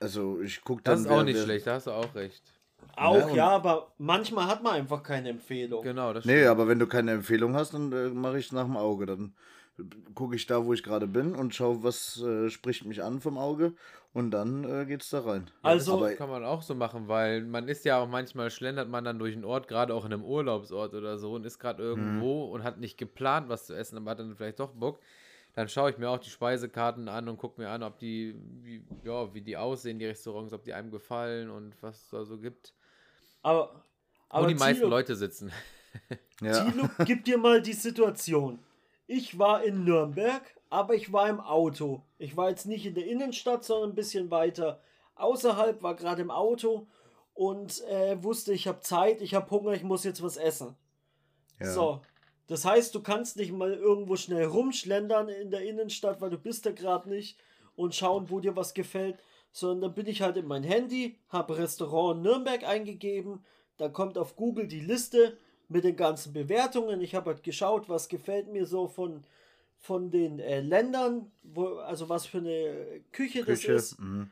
Speaker 3: Also ich gucke dann
Speaker 1: Das ist auch
Speaker 3: wer-
Speaker 1: nicht
Speaker 3: wer-
Speaker 1: schlecht, da hast du auch recht.
Speaker 2: Auch
Speaker 3: und-
Speaker 2: ja, aber manchmal hat man einfach keine Empfehlung.
Speaker 1: Genau, das
Speaker 3: Nee,
Speaker 1: stimmt.
Speaker 3: aber wenn du keine Empfehlung hast, dann äh, mache ich nach dem Auge. Dann gucke ich da, wo ich gerade bin und schaue, was äh, spricht mich an vom Auge und dann äh, geht's da rein.
Speaker 2: Also-
Speaker 3: aber,
Speaker 1: Kann man auch so machen, weil man ist ja auch manchmal schlendert man dann durch einen Ort, gerade auch in einem Urlaubsort oder so und ist gerade irgendwo und hat nicht geplant, was zu essen, aber hat dann vielleicht doch Bock. Dann schaue ich mir auch die Speisekarten an und gucke mir an, ob die, wie, ja, wie die aussehen, die Restaurants, ob die einem gefallen und was es da so gibt.
Speaker 2: Aber,
Speaker 1: Wo
Speaker 2: aber
Speaker 1: die meisten Leute sitzen.
Speaker 3: ja.
Speaker 2: Thilo, gib dir mal die Situation. Ich war in Nürnberg, aber ich war im Auto. Ich war jetzt nicht in der Innenstadt, sondern ein bisschen weiter außerhalb, war gerade im Auto und äh, wusste, ich habe Zeit, ich habe Hunger, ich muss jetzt was essen.
Speaker 3: Ja.
Speaker 2: So. Das heißt, du kannst nicht mal irgendwo schnell rumschlendern in der Innenstadt, weil du bist da gerade nicht und schauen, wo dir was gefällt, sondern dann bin ich halt in mein Handy, habe Restaurant Nürnberg eingegeben, da kommt auf Google die Liste mit den ganzen Bewertungen. Ich habe halt geschaut, was gefällt mir so von, von den äh, Ländern, wo, also was für eine Küche,
Speaker 3: Küche.
Speaker 2: das ist.
Speaker 3: Mhm.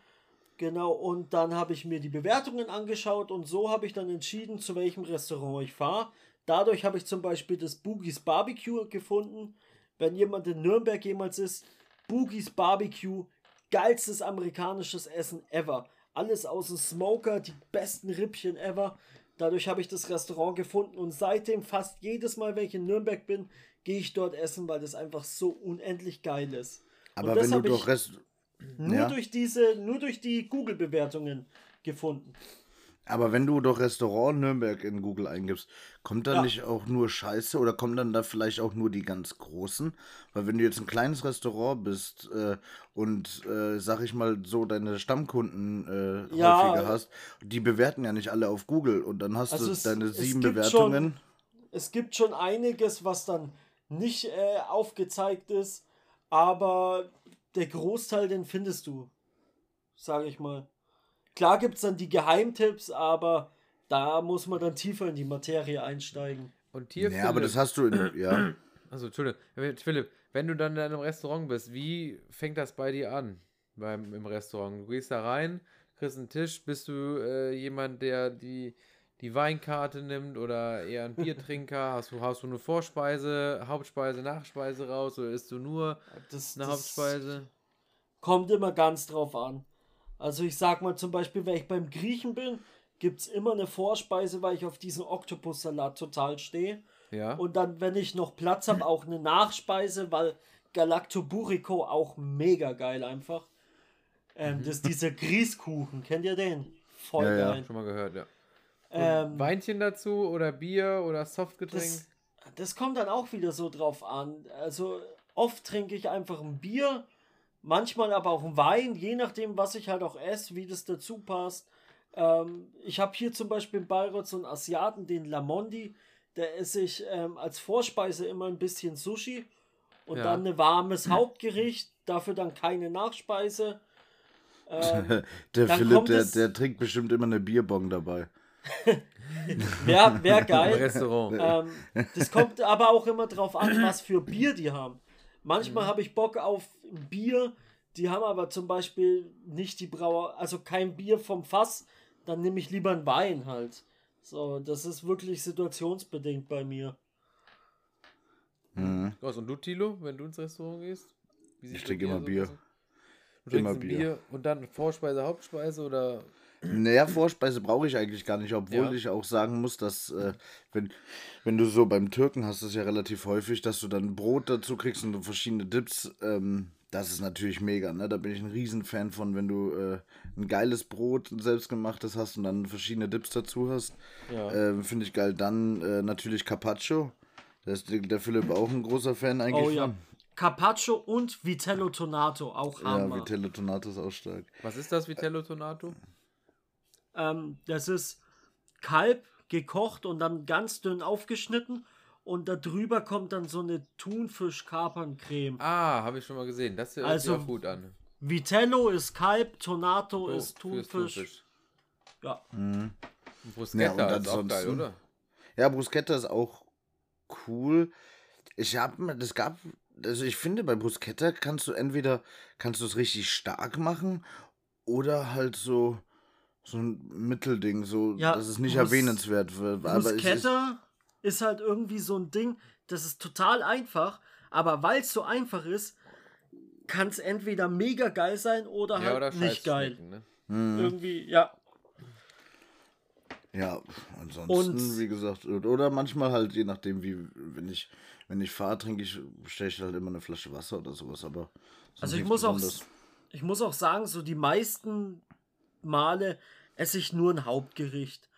Speaker 2: Genau, und dann habe ich mir die Bewertungen angeschaut und so habe ich dann entschieden, zu welchem Restaurant ich fahre. Dadurch habe ich zum Beispiel das Boogies Barbecue gefunden. Wenn jemand in Nürnberg jemals ist, Boogies Barbecue, geilstes amerikanisches Essen ever. Alles aus dem Smoker, die besten Rippchen ever. Dadurch habe ich das Restaurant gefunden und seitdem fast jedes Mal, wenn ich in Nürnberg bin, gehe ich dort essen, weil das einfach so unendlich geil ist.
Speaker 3: Aber wenn du doch Rest
Speaker 2: nur
Speaker 3: ja.
Speaker 2: durch diese, nur durch die Google-Bewertungen gefunden.
Speaker 3: Aber wenn du doch Restaurant Nürnberg in Google eingibst, kommt da
Speaker 2: Ja.
Speaker 3: nicht auch nur Scheiße oder kommen dann da vielleicht auch nur die ganz großen? Weil wenn du jetzt ein kleines Restaurant bist äh, und, äh, sag ich mal, so deine Stammkunden äh,
Speaker 2: Ja.
Speaker 3: häufiger hast, die bewerten ja nicht alle auf Google und dann hast
Speaker 2: Also
Speaker 3: du
Speaker 2: es-
Speaker 3: deine
Speaker 2: es
Speaker 3: sieben Bewertungen.
Speaker 2: Es gibt schon einiges, was dann nicht äh, aufgezeigt ist, aber der Großteil, den findest du, sage ich mal. Klar gibt es dann die Geheimtipps, aber da muss man dann tiefer in die Materie einsteigen.
Speaker 1: Und hier
Speaker 3: Ja, aber
Speaker 1: findet-
Speaker 3: das hast du in, ja.
Speaker 1: Also, Entschuldigung, Philipp, wenn du dann in einem Restaurant bist, wie fängt das bei dir an? Beim, Im Restaurant. Du gehst da rein, kriegst einen Tisch, bist du äh, jemand, der die, die Weinkarte nimmt oder eher ein Biertrinker? hast, du, hast du eine Vorspeise, Hauptspeise, Nachspeise raus oder isst du nur das, eine das Hauptspeise?
Speaker 2: Kommt immer ganz drauf an. Also ich sag mal zum Beispiel, wenn ich beim Griechen bin, gibt es immer eine Vorspeise, weil ich auf diesen Oktopussalat total stehe. Ja. Und dann, wenn ich noch Platz habe, auch eine Nachspeise, weil Galactoburico auch mega geil einfach. Ähm, mhm. Das ist dieser Grießkuchen, kennt ihr den?
Speaker 1: Voll ja, geil. Ja, schon mal gehört, ja. Ähm, Weinchen dazu oder Bier oder Softgetränk?
Speaker 2: Das, das kommt dann auch wieder so drauf an. Also oft trinke ich einfach ein Bier, manchmal aber auch ein Wein, je nachdem, was ich halt auch esse, wie das dazu passt. Ähm, ich habe hier zum Beispiel in Bayreuth so einen Asiaten, den Lamondi, der esse ich ähm, als Vorspeise immer ein bisschen Sushi und ja. dann ein warmes Hauptgericht, dafür dann keine Nachspeise.
Speaker 3: Ähm, der Philipp, der, der trinkt bestimmt immer eine Bierbong dabei.
Speaker 2: Wäre wär geil. Restaurant. Ähm, das kommt aber auch immer drauf an, was für Bier die haben. Manchmal mhm. habe ich Bock auf ein Bier, die haben aber zum Beispiel nicht die Brauer, also kein Bier vom Fass, dann nehme ich lieber einen Wein halt. So, das ist wirklich situationsbedingt bei mir.
Speaker 1: Mhm. Was, und du, Tilo, wenn du ins Restaurant gehst?
Speaker 3: ich trinke immer Bier.
Speaker 1: Du trinkst immer Bier. Bier. Und dann Vorspeise, Hauptspeise oder?
Speaker 3: Naja, Vorspeise brauche ich eigentlich gar nicht, obwohl ja. ich auch sagen muss, dass äh, wenn, wenn du so beim Türken hast, das ja relativ häufig, dass du dann Brot dazu kriegst und verschiedene Dips. Ähm, das ist natürlich mega, ne? Da bin ich ein Riesenfan von, wenn du äh, ein geiles Brot, ein selbstgemachtes hast und dann verschiedene Dips dazu hast. Ja. Äh, Finde ich geil. Dann äh, natürlich Carpaccio. Da ist der Philipp auch ein großer Fan eigentlich. Oh ja. Von.
Speaker 2: Carpaccio und Vitello Tonato, auch
Speaker 3: Hammer. Ja, Vitello Tonato ist auch stark.
Speaker 1: Was ist das Vitello Tonato?
Speaker 2: Ähm, das ist Kalb gekocht und dann ganz dünn aufgeschnitten und da drüber kommt dann so eine Thunfisch-Kaperncreme.
Speaker 1: Ah, habe ich schon mal gesehen. Das hört also, sich auch gut an.
Speaker 2: Vitello ist Kalb, Tonato oh, ist Thunfisch. Thunfisch. Ja. Mhm.
Speaker 3: Bruschetta ja, ist auch geil, oder? Ja, Bruschetta ist auch cool. Ich habe, das gab, also ich finde, bei Bruschetta kannst du entweder, kannst du es richtig stark machen oder halt so, so ein Mittelding, so, ja, dass es nicht Brus erwähnenswert wird.
Speaker 2: Bruschetta ist halt irgendwie so ein Ding, das ist total einfach, aber weil es so einfach ist, kann es entweder mega geil sein oder ja, halt oder nicht geil. Ne? Mhm. Irgendwie, ja.
Speaker 3: Ja, ansonsten, Und, wie gesagt, oder manchmal halt, je nachdem, wie, wenn ich, wenn ich fahre, trinke ich, stelle ich halt immer eine Flasche Wasser oder sowas, aber.
Speaker 2: Also ich muss auch, ich muss auch sagen, so die meisten Male esse ich nur ein Hauptgericht.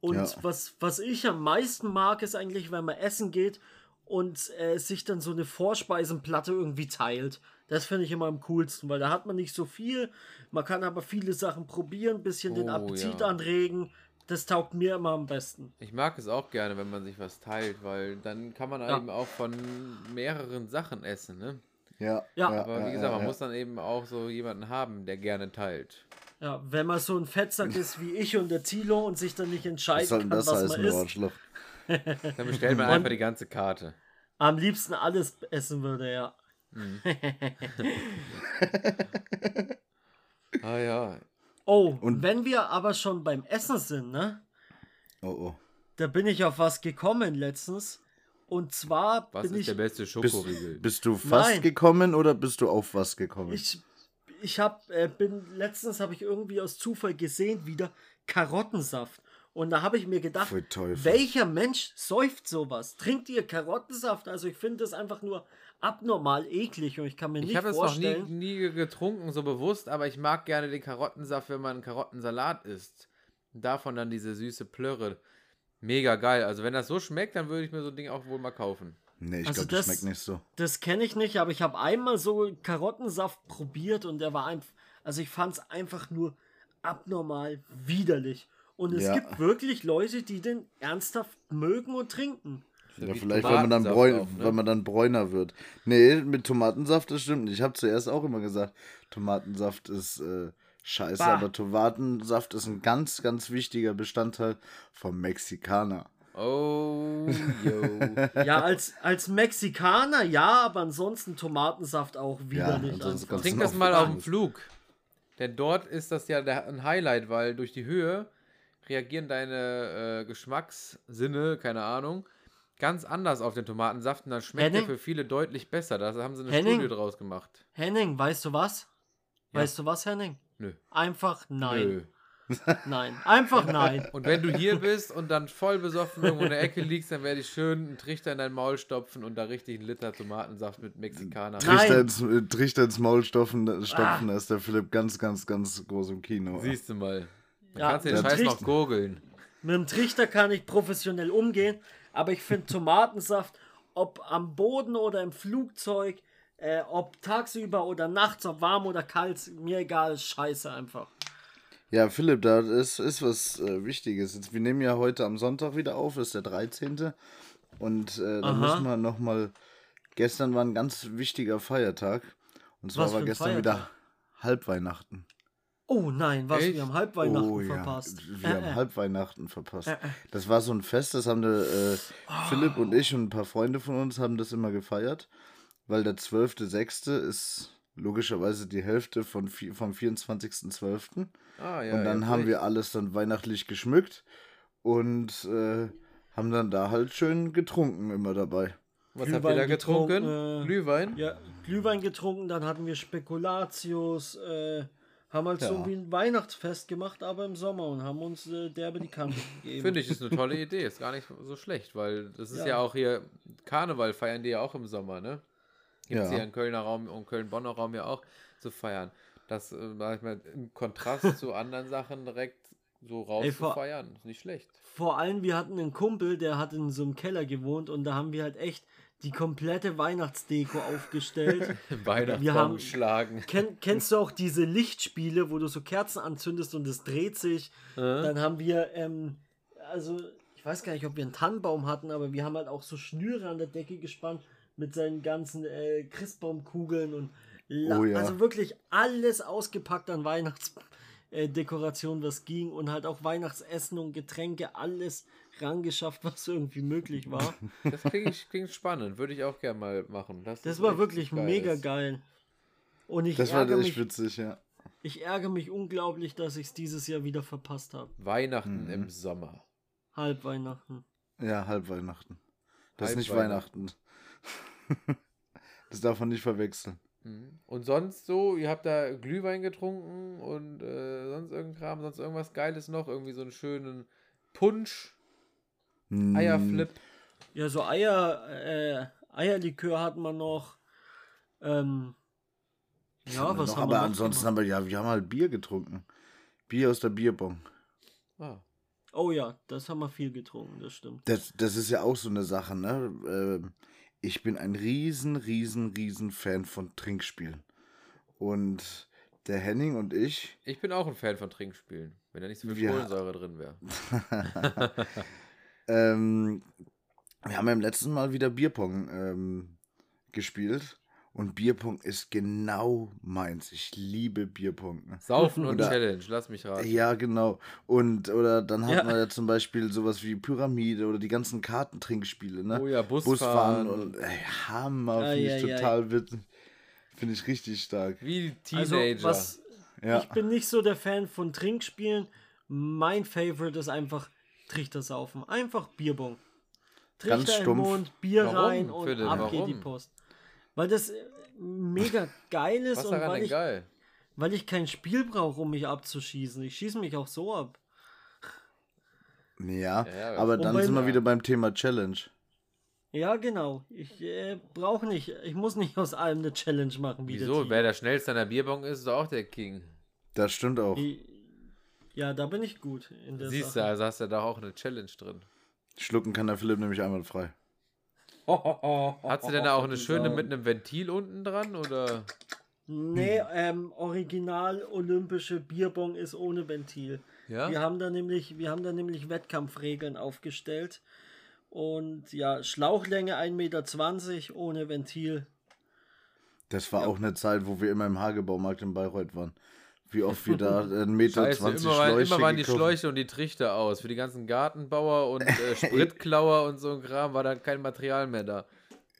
Speaker 2: Und ja. was, was ich am meisten mag, ist eigentlich, wenn man essen geht und äh, sich dann so eine Vorspeisenplatte irgendwie teilt. Das finde ich immer am coolsten, weil da hat man nicht so viel. Man kann aber viele Sachen probieren, ein bisschen oh, den Appetit ja. anregen. Das taugt mir immer am besten.
Speaker 1: Ich mag es auch gerne, wenn man sich was teilt, weil dann kann man ja. eben auch von mehreren Sachen essen, ne?
Speaker 3: Ja.
Speaker 1: ja. Aber wie gesagt, man muss dann eben auch so jemanden haben, der gerne teilt.
Speaker 2: Ja, wenn man so ein Fettsack ist wie ich und der Tilo und sich dann nicht entscheiden kann, was man isst.
Speaker 1: dann bestellt man einfach die ganze Karte.
Speaker 2: Am liebsten alles essen würde, ja. Mhm.
Speaker 1: ah ja.
Speaker 2: Oh, und wenn wir aber schon beim Essen sind, ne?
Speaker 3: Oh oh.
Speaker 2: Da bin ich auf was gekommen letztens. Und zwar
Speaker 1: was
Speaker 2: bin
Speaker 1: ist
Speaker 2: ich.
Speaker 1: der beste Schokoriegel?
Speaker 3: Bist, bist, du fast Nein. gekommen oder bist du auf was gekommen?
Speaker 2: Ich ich habe äh, bin letztens habe ich irgendwie aus Zufall gesehen wieder Karottensaft und da habe ich mir gedacht, welcher Mensch säuft sowas? Trinkt ihr Karottensaft? Also ich finde das einfach nur abnormal eklig und ich kann mir nicht vorstellen. Ich habe
Speaker 1: es noch nie, nie getrunken, so bewusst, aber ich mag gerne den Karottensaft, wenn man einen Karottensalat isst. Davon dann diese süße Plörre. Mega geil. Also wenn das so schmeckt, dann würde ich mir so ein Ding auch wohl mal kaufen.
Speaker 3: Nee, ich also glaube, das, das schmeckt nicht so.
Speaker 2: Das kenne ich nicht, aber ich habe einmal so Karottensaft probiert und der war einfach, also ich fand es einfach nur abnormal widerlich. Und es ja. gibt wirklich Leute, die den ernsthaft mögen und trinken.
Speaker 3: Ja, vielleicht, weil man, dann Bräun, auch, ne? weil man dann bräuner wird. Nee, mit Tomatensaft, das stimmt nicht. Ich habe zuerst auch immer gesagt, Tomatensaft ist äh, scheiße, bah. aber Tomatensaft ist ein ganz, ganz wichtiger Bestandteil vom Mexikaner.
Speaker 1: Oh.
Speaker 2: Ja, als, als Mexikaner ja, aber ansonsten Tomatensaft auch
Speaker 3: ansonsten
Speaker 2: einfach.
Speaker 3: kannst
Speaker 1: Trink das mal auf dem. Flug. Denn dort ist das ja der, ein Highlight, weil durch die Höhe reagieren deine äh, Geschmackssinne, keine Ahnung, ganz anders auf den Tomatensaft und dann schmeckt der
Speaker 2: Henning?
Speaker 1: für viele deutlich besser. Da haben sie eine
Speaker 2: Henning?
Speaker 1: Studie draus gemacht.
Speaker 2: Henning, weißt du was?
Speaker 1: Ja.
Speaker 2: Weißt du was, Henning?
Speaker 1: Nö.
Speaker 2: Einfach nein.
Speaker 1: Nö.
Speaker 2: Nein. Einfach nein.
Speaker 1: Und wenn du hier bist und dann voll besoffen irgendwo in der Ecke liegst, dann werde ich schön einen Trichter in dein Maul stopfen und da richtig einen Liter Tomatensaft mit Mexikaner.
Speaker 3: Trichter ins, äh, Trichter ins Maul stopfen, stopfen da ist der Philipp ganz, ganz, ganz groß im Kino.
Speaker 1: Siehst du mal. Dann
Speaker 2: Ja,
Speaker 1: kannst du den
Speaker 2: der
Speaker 1: Scheiß noch
Speaker 2: Trichter-
Speaker 1: gurgeln.
Speaker 2: Mit dem Trichter kann ich professionell umgehen, aber ich finde Tomatensaft, ob am Boden oder im Flugzeug, äh, ob tagsüber oder nachts, ob warm oder kalt, mir egal, ist scheiße einfach.
Speaker 3: Ja, Philipp, da ist, ist was äh, Wichtiges. Jetzt, wir nehmen ja heute am Sonntag wieder auf, ist der 13. Und äh, da
Speaker 2: Aha.
Speaker 3: müssen wir nochmal. Gestern war ein ganz wichtiger Feiertag. Und zwar
Speaker 2: Was
Speaker 3: war gestern
Speaker 2: Feiertag?
Speaker 3: wieder Halbweihnachten.
Speaker 2: Oh nein, was,
Speaker 1: Echt?
Speaker 2: wir haben Halbweihnachten
Speaker 3: oh, ja.
Speaker 2: verpasst.
Speaker 3: Wir
Speaker 2: Äh,
Speaker 3: haben
Speaker 2: äh.
Speaker 3: Halbweihnachten verpasst.
Speaker 2: Äh, äh.
Speaker 3: Das war so ein Fest, das haben der, äh, Philipp und ich und ein paar Freunde von uns haben das immer gefeiert, weil der 12.06. ist logischerweise die Hälfte von, vom 24.12.
Speaker 1: Ah, ja,
Speaker 3: und dann
Speaker 1: ja,
Speaker 3: haben wir alles dann weihnachtlich geschmückt und äh, haben dann da halt schön getrunken immer dabei.
Speaker 1: Was habt ihr
Speaker 2: Glühwein
Speaker 1: da getrunken?
Speaker 2: getrunken, äh,
Speaker 1: Glühwein?
Speaker 2: Ja, Glühwein getrunken, dann hatten wir Spekulatius, äh, haben halt so
Speaker 3: Ja.
Speaker 2: wie ein Weihnachtsfest gemacht, aber im Sommer und haben uns äh, derbe die Kante gegeben.
Speaker 1: Finde ich, ist eine tolle Idee. Ist gar nicht so schlecht, weil das ist ja,
Speaker 2: Ja.
Speaker 1: auch hier, Karneval feiern die ja auch im Sommer, ne? Gibt es
Speaker 3: Ja.
Speaker 1: hier im Kölner Raum und Köln-Bonner Raum ja auch zu feiern. Das, äh, sag ich mal, im Kontrast zu anderen Sachen direkt so raus
Speaker 2: Ey,
Speaker 1: zu
Speaker 2: vor-
Speaker 1: feiern, ist nicht schlecht.
Speaker 2: Vor allem, wir hatten einen Kumpel, der hat in so einem Keller gewohnt und da haben wir halt echt die komplette Weihnachtsdeko aufgestellt.
Speaker 1: Weihnachtsbaum geschlagen.
Speaker 2: Ken, kennst du auch diese Lichtspiele, wo du so Kerzen anzündest und es dreht sich? Dann haben wir, ähm, also ich weiß gar nicht, ob wir einen Tannenbaum hatten, aber wir haben halt auch so Schnüre an der Decke gespannt mit seinen ganzen äh, Christbaumkugeln und la-
Speaker 3: Oh ja.
Speaker 2: also wirklich alles ausgepackt an Weihnachtsdekoration, was ging und halt auch Weihnachtsessen und Getränke, alles rangeschafft, was irgendwie möglich war.
Speaker 1: Das klingt, klingt spannend, würde ich auch gerne mal machen. Das,
Speaker 2: Das
Speaker 1: ist
Speaker 2: war wirklich
Speaker 1: geil.
Speaker 2: mega geil. Und ich
Speaker 3: Das war
Speaker 2: ärgere
Speaker 3: echt
Speaker 2: mich,
Speaker 3: witzig, ja.
Speaker 2: ich ärgere mich unglaublich, dass ich es dieses Jahr wieder verpasst habe.
Speaker 1: Weihnachten
Speaker 3: Mhm.
Speaker 1: im Sommer.
Speaker 2: Halb Weihnachten.
Speaker 3: Ja, Halbweihnachten. Das ist nicht
Speaker 1: Halbweihnachten.
Speaker 3: Weihnachten. das darf man nicht verwechseln.
Speaker 1: Mhm. Und sonst so, ihr habt da Glühwein getrunken und äh, sonst irgendein Kram, sonst irgendwas Geiles noch, irgendwie so einen schönen Punsch,
Speaker 3: Mm,
Speaker 1: Eierflip.
Speaker 2: Ja, so Eier, äh, Eierlikör hatten wir noch. Ähm, ja,
Speaker 3: haben wir
Speaker 2: was
Speaker 3: noch,
Speaker 2: haben wir
Speaker 3: aber ansonsten
Speaker 2: gemacht?
Speaker 3: haben wir ja, wir haben halt Bier getrunken. Bier aus der Bierbong.
Speaker 1: Ah,
Speaker 2: Oh ja, das haben wir viel getrunken, das stimmt.
Speaker 3: Das, das ist ja auch so eine Sache, ne? Ähm, Ich bin ein riesen, riesen, riesen Fan von Trinkspielen. Und der Henning und ich,
Speaker 1: ich bin auch ein Fan von Trinkspielen, wenn da nicht so viel Kohlensäure drin wäre.
Speaker 3: ähm, wir haben ja im letzten Mal wieder Bierpong ähm, gespielt. Und Bierpong ist genau meins. Ich liebe Bierpong. ne?
Speaker 1: Saufen und
Speaker 3: Oder-
Speaker 1: Challenge, lass mich raten.
Speaker 3: Ja, genau. Und oder dann hat
Speaker 2: Ja.
Speaker 3: man ja zum Beispiel sowas wie Pyramide oder die ganzen Kartentrinkspiele, ne?
Speaker 1: Oh ja, Busfahren.
Speaker 3: und ey, Hammer,
Speaker 2: Ei,
Speaker 3: finde ich
Speaker 2: ei, ei.
Speaker 3: total witzig. Finde ich richtig stark.
Speaker 1: Wie
Speaker 2: Also,
Speaker 1: Teenager.
Speaker 2: was,
Speaker 3: Ja.
Speaker 2: ich bin nicht so der Fan von Trinkspielen. Mein Favorite ist einfach Trichter saufen. Einfach Bierbong.
Speaker 3: Ganz
Speaker 2: Trichter im
Speaker 3: stumpf.
Speaker 2: Mund, Bier
Speaker 1: Warum,
Speaker 2: rein und ab geht die Post. Weil das äh, mega geil ist
Speaker 1: was
Speaker 2: und
Speaker 1: daran
Speaker 2: weil
Speaker 1: denn
Speaker 2: ich,
Speaker 1: geil?
Speaker 2: weil ich kein Spiel brauche, um mich abzuschießen. Ich schieße mich auch so ab.
Speaker 3: Ja,
Speaker 1: Ja,
Speaker 3: aber dann
Speaker 2: beim-
Speaker 3: sind wir wieder beim Thema Challenge.
Speaker 2: Ja, genau. Ich äh, brauche nicht, ich muss nicht aus allem eine Challenge machen. Wie
Speaker 1: Wieso?
Speaker 2: Der
Speaker 1: Wer der schnellste an der Bierbong ist, ist doch auch der King.
Speaker 3: Das stimmt auch.
Speaker 2: Ja, da bin ich gut in der
Speaker 1: Siehst du,
Speaker 2: Sache.
Speaker 1: also hast du da auch eine Challenge drin.
Speaker 3: Schlucken kann der Philipp nämlich einmal frei.
Speaker 1: Hast du denn da auch eine schöne mit einem Ventil unten dran oder?
Speaker 2: Nee, ähm, original olympische Bierbong ist ohne Ventil.
Speaker 1: Ja?
Speaker 2: Wir haben da nämlich, wir haben da nämlich Wettkampfregeln aufgestellt. Und ja, Schlauchlänge 1,20 Meter ohne Ventil.
Speaker 3: Das war auch eine Zeit, wo wir immer im Hagebaumarkt in Bayreuth waren. Wie oft wir da einen Meter
Speaker 1: Scheiße,
Speaker 3: 20
Speaker 1: immer, waren,
Speaker 3: Schläuche
Speaker 1: immer waren die
Speaker 3: gekauft-
Speaker 1: Schläuche und die Trichter aus. Für die ganzen Gartenbauer und äh, Spritklauer und so ein Kram war dann kein Material mehr da.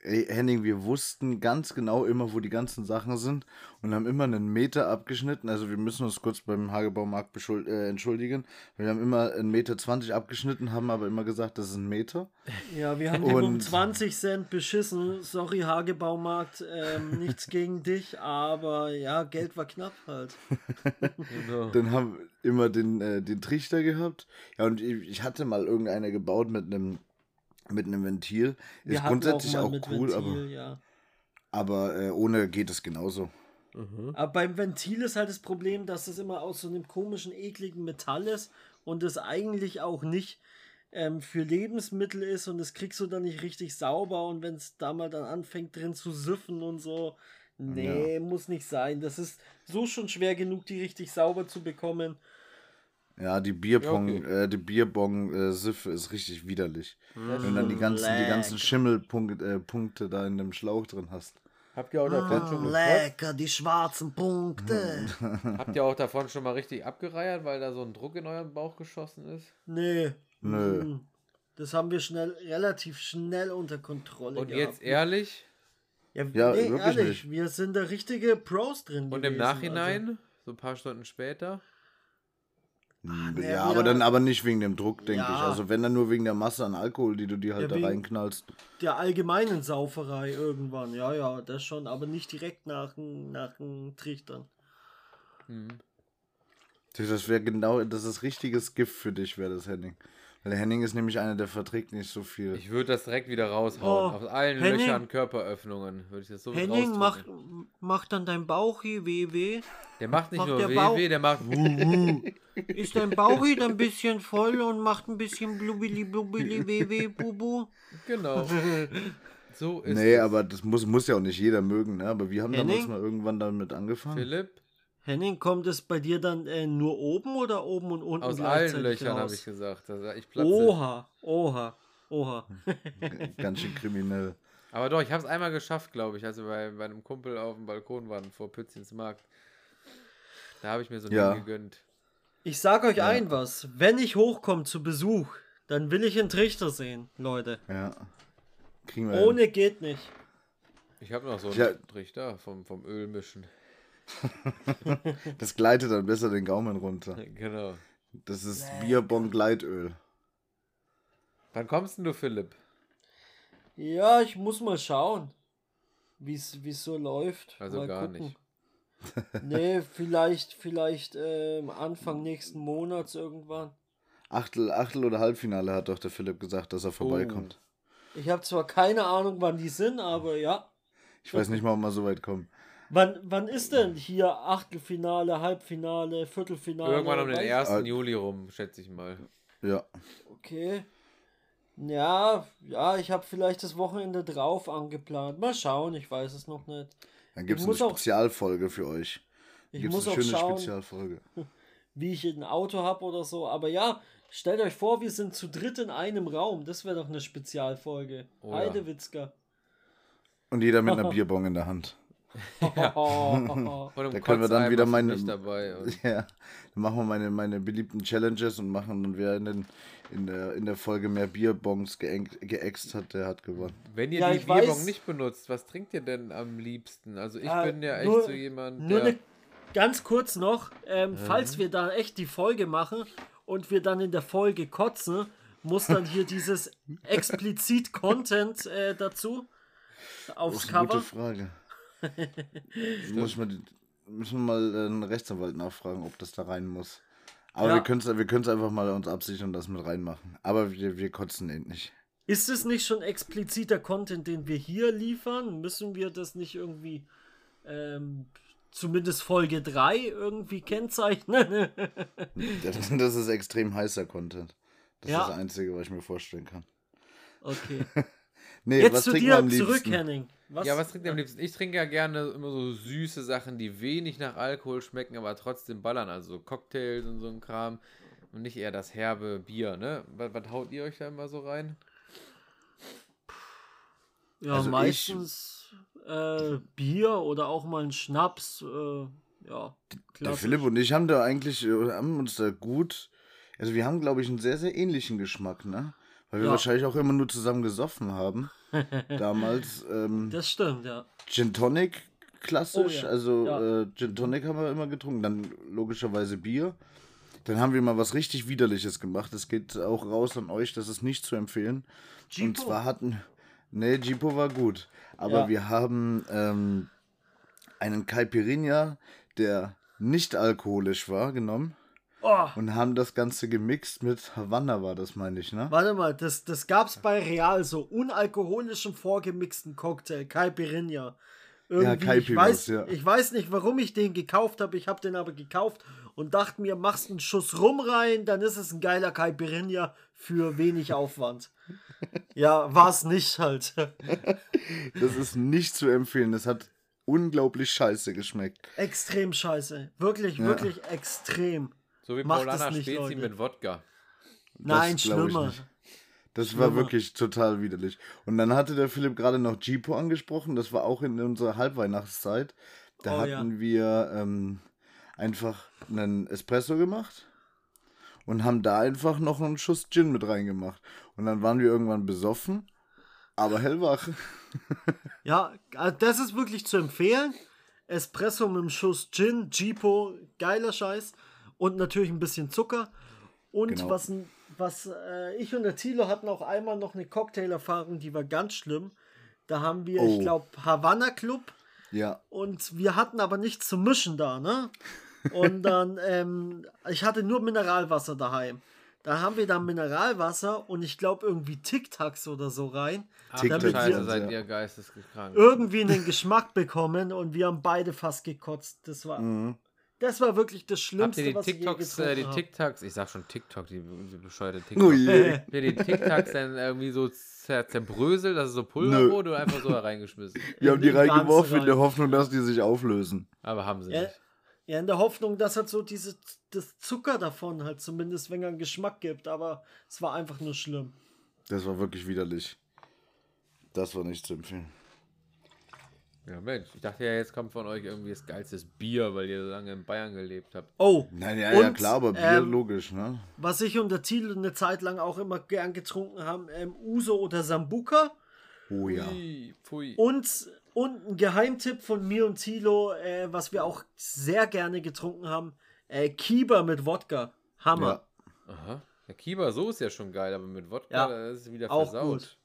Speaker 3: Ey, Henning, wir wussten ganz genau immer, wo die ganzen Sachen sind und haben immer einen Meter abgeschnitten. Also wir müssen uns kurz beim Hagebaumarkt äh, entschuldigen. Wir haben immer einen Meter 20 abgeschnitten, haben aber immer gesagt, das ist ein Meter.
Speaker 2: Ja, wir haben den um
Speaker 3: Und-
Speaker 2: 20 Cent beschissen. Sorry, Hagebaumarkt, ähm, nichts gegen dich, aber ja, Geld war knapp halt.
Speaker 1: Genau.
Speaker 3: Dann haben wir immer den, äh, den Trichter gehabt. Ja, und ich ich hatte mal irgendeiner gebaut mit einem mit einem Ventil.
Speaker 2: Wir
Speaker 3: ist grundsätzlich auch,
Speaker 2: mit
Speaker 3: cool,
Speaker 2: Ventil, ja.
Speaker 3: aber, aber äh, ohne geht es genauso.
Speaker 2: Aber beim Ventil ist halt das Problem, dass es immer aus so einem komischen, ekligen Metall ist und es eigentlich auch nicht ähm, für Lebensmittel ist und das kriegst du dann nicht richtig sauber und wenn es da mal dann anfängt drin zu süffen und so, nee, muss nicht sein. Das ist so schon schwer genug, die richtig sauber zu bekommen.
Speaker 3: Ja, die Bierpong,
Speaker 1: Ja,
Speaker 3: äh, die Bierbong-Siffe ist richtig widerlich. Wenn du dann die ganzen, die ganzen. Schimmelpunkte äh, Punkte da in dem Schlauch drin hast.
Speaker 1: Habt ihr auch davon schon gekotzt?
Speaker 2: lecker, die schwarzen Punkte.
Speaker 1: Habt ihr auch davon schon mal richtig abgereiert, weil da so ein Druck in euren Bauch geschossen ist?
Speaker 2: nee.
Speaker 3: Nö.
Speaker 2: Mm. Das haben wir schnell, relativ schnell unter Kontrolle
Speaker 1: Und
Speaker 2: gehabt.
Speaker 1: jetzt ehrlich?
Speaker 2: Ja,
Speaker 3: Ja,
Speaker 2: nee,
Speaker 3: wirklich
Speaker 2: ehrlich,
Speaker 3: nicht.
Speaker 2: wir sind da richtige Pros drin.
Speaker 1: Und
Speaker 2: gewesen,
Speaker 1: im Nachhinein, so ein paar Stunden später?
Speaker 3: Hm,
Speaker 2: nee,
Speaker 3: ja, aber dann aber nicht wegen dem Druck, denke
Speaker 2: Ja.
Speaker 3: ich. Also wenn dann nur wegen der Masse an Alkohol, die du dir halt
Speaker 2: Ja,
Speaker 3: da reinknallst.
Speaker 2: Der allgemeinen Sauferei irgendwann. Ja, ja, das schon, aber nicht direkt nach dem nach dem Trichtern.
Speaker 1: Hm.
Speaker 3: Das wäre genau, das ist richtiges Gift für dich, wäre das Henning. Weil der Henning ist nämlich einer, der verträgt nicht so viel.
Speaker 1: Ich würde das direkt wieder raushauen.
Speaker 2: Oh,
Speaker 1: Aus allen
Speaker 2: Henning.
Speaker 1: Löchern, Körperöffnungen. Würde ich das so
Speaker 2: Henning, macht, macht dann dein Bauchi weh weh?
Speaker 1: Der macht nicht
Speaker 2: macht
Speaker 1: nur
Speaker 2: der
Speaker 1: weh,
Speaker 2: Bauch-
Speaker 1: weh, der macht wuh, wuh.
Speaker 2: Ist dein Bauchi dann ein bisschen voll und macht ein bisschen blubili blubili weh weh bubu?
Speaker 1: Genau. So ist
Speaker 3: nee,
Speaker 1: es.
Speaker 3: aber das muss, muss ja auch nicht jeder mögen, ne? Aber wir haben damals
Speaker 2: Henning?
Speaker 3: mal irgendwann damit angefangen.
Speaker 1: Philipp,
Speaker 2: Henning, kommt es bei dir dann äh, nur oben oder oben und unten
Speaker 1: aus allen
Speaker 2: gleichzeitig
Speaker 1: Löchern habe ich gesagt. Also ich platze.
Speaker 2: Oha, oha, oha.
Speaker 3: Ganz schön kriminell.
Speaker 1: Aber doch, ich habe es einmal geschafft, glaube ich, als wir bei, bei einem Kumpel auf dem Balkon waren, vor Pützchens Markt. Da habe ich mir so ein
Speaker 3: Ja.
Speaker 1: Ding gegönnt.
Speaker 2: Ich sag euch ein was, wenn ich hochkomme zu Besuch, dann will ich einen Trichter sehen, Leute.
Speaker 3: Ja. Kriegen wir hin.
Speaker 2: Ohne geht nicht.
Speaker 1: Ich habe noch so einen
Speaker 3: Ja.
Speaker 1: Trichter vom, vom Ölmischen.
Speaker 3: Das gleitet dann besser den Gaumen runter.
Speaker 1: Genau.
Speaker 3: Das ist Bierbong Gleitöl.
Speaker 1: Wann kommst denn du, Philipp?
Speaker 2: Ja, ich muss mal schauen, wie es so läuft.
Speaker 1: Also
Speaker 2: mal
Speaker 1: gar nicht.
Speaker 2: Nee, vielleicht, vielleicht ähm, Anfang nächsten Monats irgendwann.
Speaker 3: Achtel, Achtel oder Halbfinale hat doch der Philipp gesagt, dass er vorbeikommt.
Speaker 2: Ich habe zwar keine Ahnung, wann die sind, aber ja.
Speaker 3: Ich weiß nicht mal, ob wir so weit kommen.
Speaker 2: Wann, wann ist denn hier Achtelfinale, Halbfinale, Viertelfinale?
Speaker 1: Irgendwann um den
Speaker 2: Weiß-
Speaker 1: 1.
Speaker 3: Äh,
Speaker 1: Juli rum, schätze ich mal.
Speaker 3: Ja.
Speaker 2: Okay. Ja, ja, ich habe vielleicht das Wochenende drauf angeplant. Mal schauen, ich weiß es noch nicht.
Speaker 3: Dann gibt es
Speaker 2: Ich
Speaker 3: eine
Speaker 2: muss auch-
Speaker 3: Spezialfolge für euch.
Speaker 2: Ich
Speaker 3: Gibt's
Speaker 2: muss
Speaker 3: eine
Speaker 2: auch
Speaker 3: schöne
Speaker 2: schauen,
Speaker 3: Spezialfolge.
Speaker 2: wie ich ein Auto habe oder so. Aber ja, stellt euch vor, wir sind zu dritt in einem Raum. Das wäre doch eine Spezialfolge.
Speaker 1: Oh ja.
Speaker 2: Heidewitzka.
Speaker 3: Und jeder mit einer Bierbong in der Hand.
Speaker 1: Und im
Speaker 3: Da können wir dann wieder meine-
Speaker 1: dabei. Und
Speaker 3: Ja, dann machen wir meine, meine beliebten Challenges und machen dann wer in, den, in, der, in der Folge mehr Bierbongs geeng- geäxt hat, der hat gewonnen.
Speaker 1: wenn ihr
Speaker 2: Ja,
Speaker 1: die Bierbong
Speaker 2: weiß-
Speaker 1: nicht benutzt, was trinkt ihr denn am liebsten? Also ich
Speaker 2: Äh,
Speaker 1: bin ja echt
Speaker 2: nur-
Speaker 1: so jemand,
Speaker 2: Nur
Speaker 1: der...
Speaker 2: eine, ganz kurz noch, ähm, falls wir da echt die Folge machen und wir dann in der Folge kotzen, muss dann hier dieses explizit Content äh, dazu
Speaker 3: Das
Speaker 2: aufs
Speaker 3: ist eine gute
Speaker 2: Cover.
Speaker 3: Frage. muss man die, müssen wir mal äh, einen Rechtsanwalt nachfragen, ob das da rein muss. Aber
Speaker 2: Ja.
Speaker 3: wir können es wir können's einfach mal uns absichern und das mit reinmachen. Aber wir, wir kotzen eben nicht.
Speaker 2: Ist es nicht schon expliziter Content, den wir hier liefern? Müssen wir das nicht irgendwie ähm, zumindest Folge 3 irgendwie kennzeichnen?
Speaker 3: Das, das ist extrem heißer Content. Das
Speaker 2: Ja.
Speaker 3: ist das Einzige, was ich mir vorstellen kann.
Speaker 2: okay.
Speaker 3: Nee,
Speaker 2: Jetzt
Speaker 3: was
Speaker 2: zu
Speaker 3: trinken wir
Speaker 2: dir
Speaker 3: am
Speaker 2: zurück,
Speaker 3: liebsten?
Speaker 2: Henning. Was,
Speaker 1: Ja, was trinkt ihr am liebsten? Ich trinke ja gerne immer so süße Sachen, die wenig nach Alkohol schmecken, aber trotzdem ballern. Also so Cocktails und so ein Kram. Und nicht eher das herbe Bier, ne? Was, was haut ihr euch da immer so rein?
Speaker 2: Ja,
Speaker 3: Also ich-
Speaker 2: meistens äh, Bier oder auch mal ein Schnaps. Äh, Ja,
Speaker 3: Der. Philipp und ich haben da eigentlich, äh, haben uns da gut, also wir haben, glaube ich, einen sehr, sehr ähnlichen Geschmack, ne? Weil wir
Speaker 2: Ja.
Speaker 3: wahrscheinlich auch immer nur zusammen gesoffen haben. Damals ähm,
Speaker 2: Das stimmt, ja.
Speaker 3: Gin Tonic klassisch,
Speaker 2: Oh ja,
Speaker 3: also
Speaker 2: ja.
Speaker 3: Äh, Gin Tonic haben wir immer getrunken, dann logischerweise Bier. Dann haben wir mal was richtig Widerliches gemacht. Das geht auch raus an euch, das ist nicht zu empfehlen. Und
Speaker 2: Jeepo?
Speaker 3: zwar hatten, ne, Jipo war gut, aber
Speaker 2: Ja.
Speaker 3: wir haben ähm, einen Caipirinha, der nicht alkoholisch war, genommen
Speaker 2: Oh,
Speaker 3: und haben das Ganze gemixt mit Havanna, war das, meine ich, ne?
Speaker 2: warte mal, das, das gab's bei Real so unalkoholischen vorgemixten Cocktail, Caipirinha. Irgendwie,
Speaker 3: Caipi
Speaker 2: ich, weiß,
Speaker 3: ja.
Speaker 2: ich weiß nicht, warum ich den gekauft habe. Ich habe den aber gekauft und dachte mir, machst einen Schuss rum rein, dann ist es ein geiler Caipirinha für wenig Aufwand. ja, war's nicht halt.
Speaker 3: Das ist nicht zu empfehlen. Das hat unglaublich scheiße geschmeckt.
Speaker 2: extrem scheiße. Wirklich, wirklich extrem.
Speaker 1: So wie
Speaker 2: Macht
Speaker 1: Paulana
Speaker 2: nicht,
Speaker 1: Spezi
Speaker 2: Leute.
Speaker 1: mit Wodka.
Speaker 2: Nein,
Speaker 3: ich
Speaker 2: schlimmer.
Speaker 3: Das war
Speaker 2: Schlimmer.
Speaker 3: wirklich total widerlich. Und dann hatte der Philipp gerade noch Jipo angesprochen. Das war auch in unserer Halbweihnachtszeit. Da
Speaker 2: Oh,
Speaker 3: hatten wir ähm, einfach einen Espresso gemacht und haben da einfach noch einen Schuss Gin mit reingemacht. Und dann waren wir irgendwann besoffen, aber hellwach.
Speaker 2: Ja, also das ist wirklich zu empfehlen. Espresso mit einem Schuss Gin, Jeepo, geiler Scheiß. Und natürlich ein bisschen Zucker. Und
Speaker 3: Genau.
Speaker 2: was, was äh, ich und der Thilo hatten auch einmal noch eine Cocktail-Erfahrung, die war ganz schlimm. Da haben wir, ich
Speaker 3: Oh.
Speaker 2: glaube, Havanna Club
Speaker 3: Ja,
Speaker 2: und wir hatten aber nichts zu mischen da, ne? Und dann, ähm, ich hatte nur Mineralwasser daheim. Da haben wir dann Mineralwasser und ich glaube irgendwie Tic-Tacs oder so rein,
Speaker 1: Ach,
Speaker 3: Tic
Speaker 2: damit
Speaker 3: Tacs,
Speaker 1: Scheiße,
Speaker 2: wir
Speaker 1: seid ihr geisteskrank.
Speaker 2: irgendwie einen Geschmack bekommen und wir haben beide fast gekotzt. Das war,
Speaker 3: mhm.
Speaker 2: Das war wirklich das
Speaker 1: Habt
Speaker 2: Schlimmste,
Speaker 1: ihr die
Speaker 2: was ich je
Speaker 1: TikToks, äh, die. TikToks, ich sag schon TikTok, die, die bescheuerte
Speaker 3: Oh
Speaker 1: TikTok.
Speaker 3: je.
Speaker 1: Habt ihr die TikToks dann irgendwie so zer zerbröselt, dass es so Pulver
Speaker 3: Nö.
Speaker 1: wurde oder einfach so da reingeschmissen?
Speaker 3: Wir haben die reingeworfen in der. Hoffnung, dass die sich auflösen.
Speaker 1: Aber haben sie
Speaker 2: Ja,
Speaker 1: nicht.
Speaker 2: ja, in der Hoffnung, dass halt so diese, das Zucker davon halt zumindest, wenn er einen Geschmack gibt, aber es war einfach nur schlimm.
Speaker 3: Das war wirklich widerlich. Das war nicht zu empfehlen.
Speaker 1: Ja, Mensch, ich dachte ja, jetzt kommt von euch irgendwie das geilste Bier, weil ihr so lange in Bayern gelebt habt.
Speaker 2: Oh,
Speaker 3: Nein, ja, ja,
Speaker 2: Und,
Speaker 3: klar, aber Bier
Speaker 2: ähm,
Speaker 3: logisch, ne?
Speaker 2: was ich und der Thiel eine Zeit lang auch immer gern getrunken haben, ähm, Uso oder Sambuka.
Speaker 3: Oh ja.
Speaker 1: Pfui, pfui.
Speaker 2: Und, und ein Geheimtipp von mir und Thilo, äh, was wir auch sehr gerne getrunken haben, äh, Kieber mit Wodka. Hammer.
Speaker 3: Ja.
Speaker 1: Aha. Der Kiba so ist ja schon geil, aber mit Wodka,
Speaker 2: Ja,
Speaker 1: ist es wieder
Speaker 2: auch
Speaker 1: versaut.
Speaker 2: gut.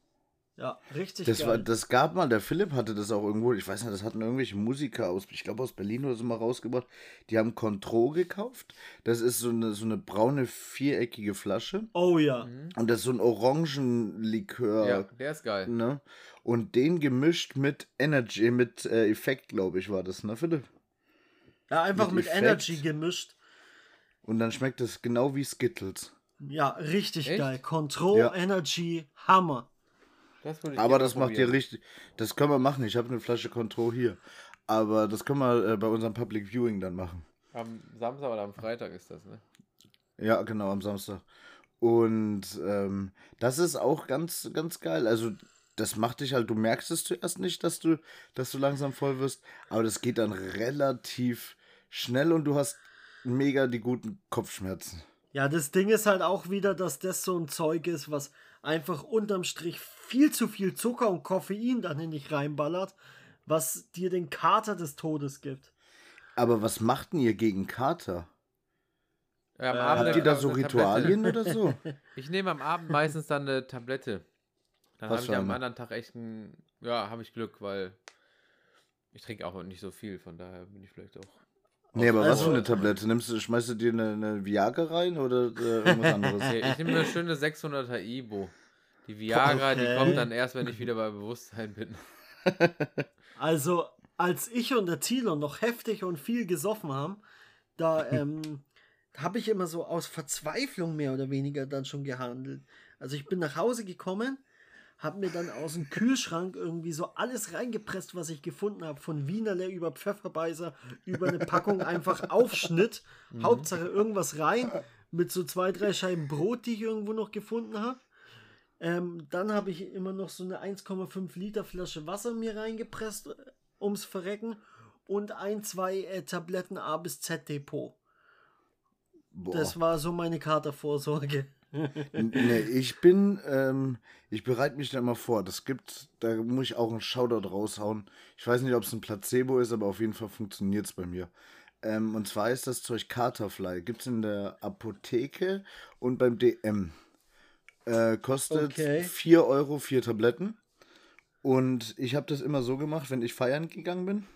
Speaker 2: Ja, richtig
Speaker 3: Das,
Speaker 2: geil.
Speaker 3: war, das gab mal, der Philipp hatte das auch irgendwo, ich weiß nicht, das hatten irgendwelche Musiker aus, ich glaube aus Berlin oder so mal rausgebracht. Die haben Contro gekauft. Das ist so eine, so eine braune, viereckige Flasche.
Speaker 2: oh ja.
Speaker 1: Mhm.
Speaker 3: Und das ist so ein Orangenlikör.
Speaker 1: Ja, der ist geil.
Speaker 3: Ne? Und den gemischt mit Energy, mit äh, Effekt, glaube ich, war das, ne, Philipp?
Speaker 2: Ja, einfach
Speaker 3: Mit
Speaker 2: mit. Energy gemischt.
Speaker 3: Und dann schmeckt das genau wie Skittles.
Speaker 2: Ja, richtig
Speaker 1: Echt?
Speaker 2: geil. Control,
Speaker 3: Ja.
Speaker 2: Energy, Hammer.
Speaker 1: Das würde ich
Speaker 3: Aber das macht ihr richtig. Das können wir machen. Ich habe eine Flasche Contro hier. Aber das können wir äh, bei unserem Public Viewing dann machen.
Speaker 1: Am Samstag oder am Freitag ist das, ne?
Speaker 3: Ja, genau, am Samstag. Und ähm, das ist auch ganz, ganz geil. Also, das macht dich halt, du merkst es zuerst nicht, dass du, dass du langsam voll wirst, aber das geht dann relativ schnell und du hast mega die guten Kopfschmerzen.
Speaker 2: Ja, das Ding ist halt auch wieder, dass das so ein Zeug ist, was einfach unterm Strich viel zu viel Zucker und Koffein dann in dich reinballert, was dir den Kater des Todes gibt.
Speaker 3: Aber was macht denn ihr gegen Kater?
Speaker 1: Ja, am
Speaker 2: Äh,
Speaker 1: Abend
Speaker 3: Habt ihr da so Ritualien
Speaker 1: Tablette.
Speaker 3: oder so?
Speaker 1: Ich nehme am Abend meistens dann eine Tablette. Dann habe ich am anderen Tag echt ein, ja, habe ich Glück, weil ich trinke auch nicht so viel, von daher bin ich vielleicht auch.
Speaker 3: Nee, aber was
Speaker 2: Also-
Speaker 3: für eine Tablette? Nimmst du, schmeißt du dir eine, eine Viagra rein oder äh, irgendwas anderes?
Speaker 1: Okay, ich nehme eine schöne 600er Ibo. Die Viagra, die
Speaker 2: Okay.
Speaker 1: kommt dann erst, wenn ich wieder bei Bewusstsein bin.
Speaker 2: Also, als ich und der Thilo noch heftig und viel gesoffen haben, da ähm, habe ich immer so aus Verzweiflung mehr oder weniger dann schon gehandelt. Also ich bin nach Hause gekommen, habe mir dann aus dem Kühlschrank irgendwie so alles reingepresst, was ich gefunden habe, von Wienerle über Pfefferbeißer, über eine Packung einfach Aufschnitt, Hauptsache irgendwas rein, mit so zwei, drei Scheiben Brot, die ich irgendwo noch gefunden habe. Ähm, dann habe ich immer noch so eine 1,5 Liter Flasche Wasser mir reingepresst, äh, ums Verrecken. und ein, zwei äh, Tabletten A bis Z Depot. Boah. Das war so meine Katervorsorge.
Speaker 3: Nee, ich bin, ähm, ich bereite mich da immer vor. Das gibt, da muss ich auch einen Shoutout raushauen. Ich weiß nicht, ob es ein Placebo ist, aber auf jeden Fall funktioniert es bei mir. Ähm, und zwar ist das Zeug Katerfly. Gibt es in der Apotheke und beim DM. Äh, kostet okay. 4 Euro, 4 Tabletten. Und ich habe das immer so gemacht, wenn ich feiern gegangen bin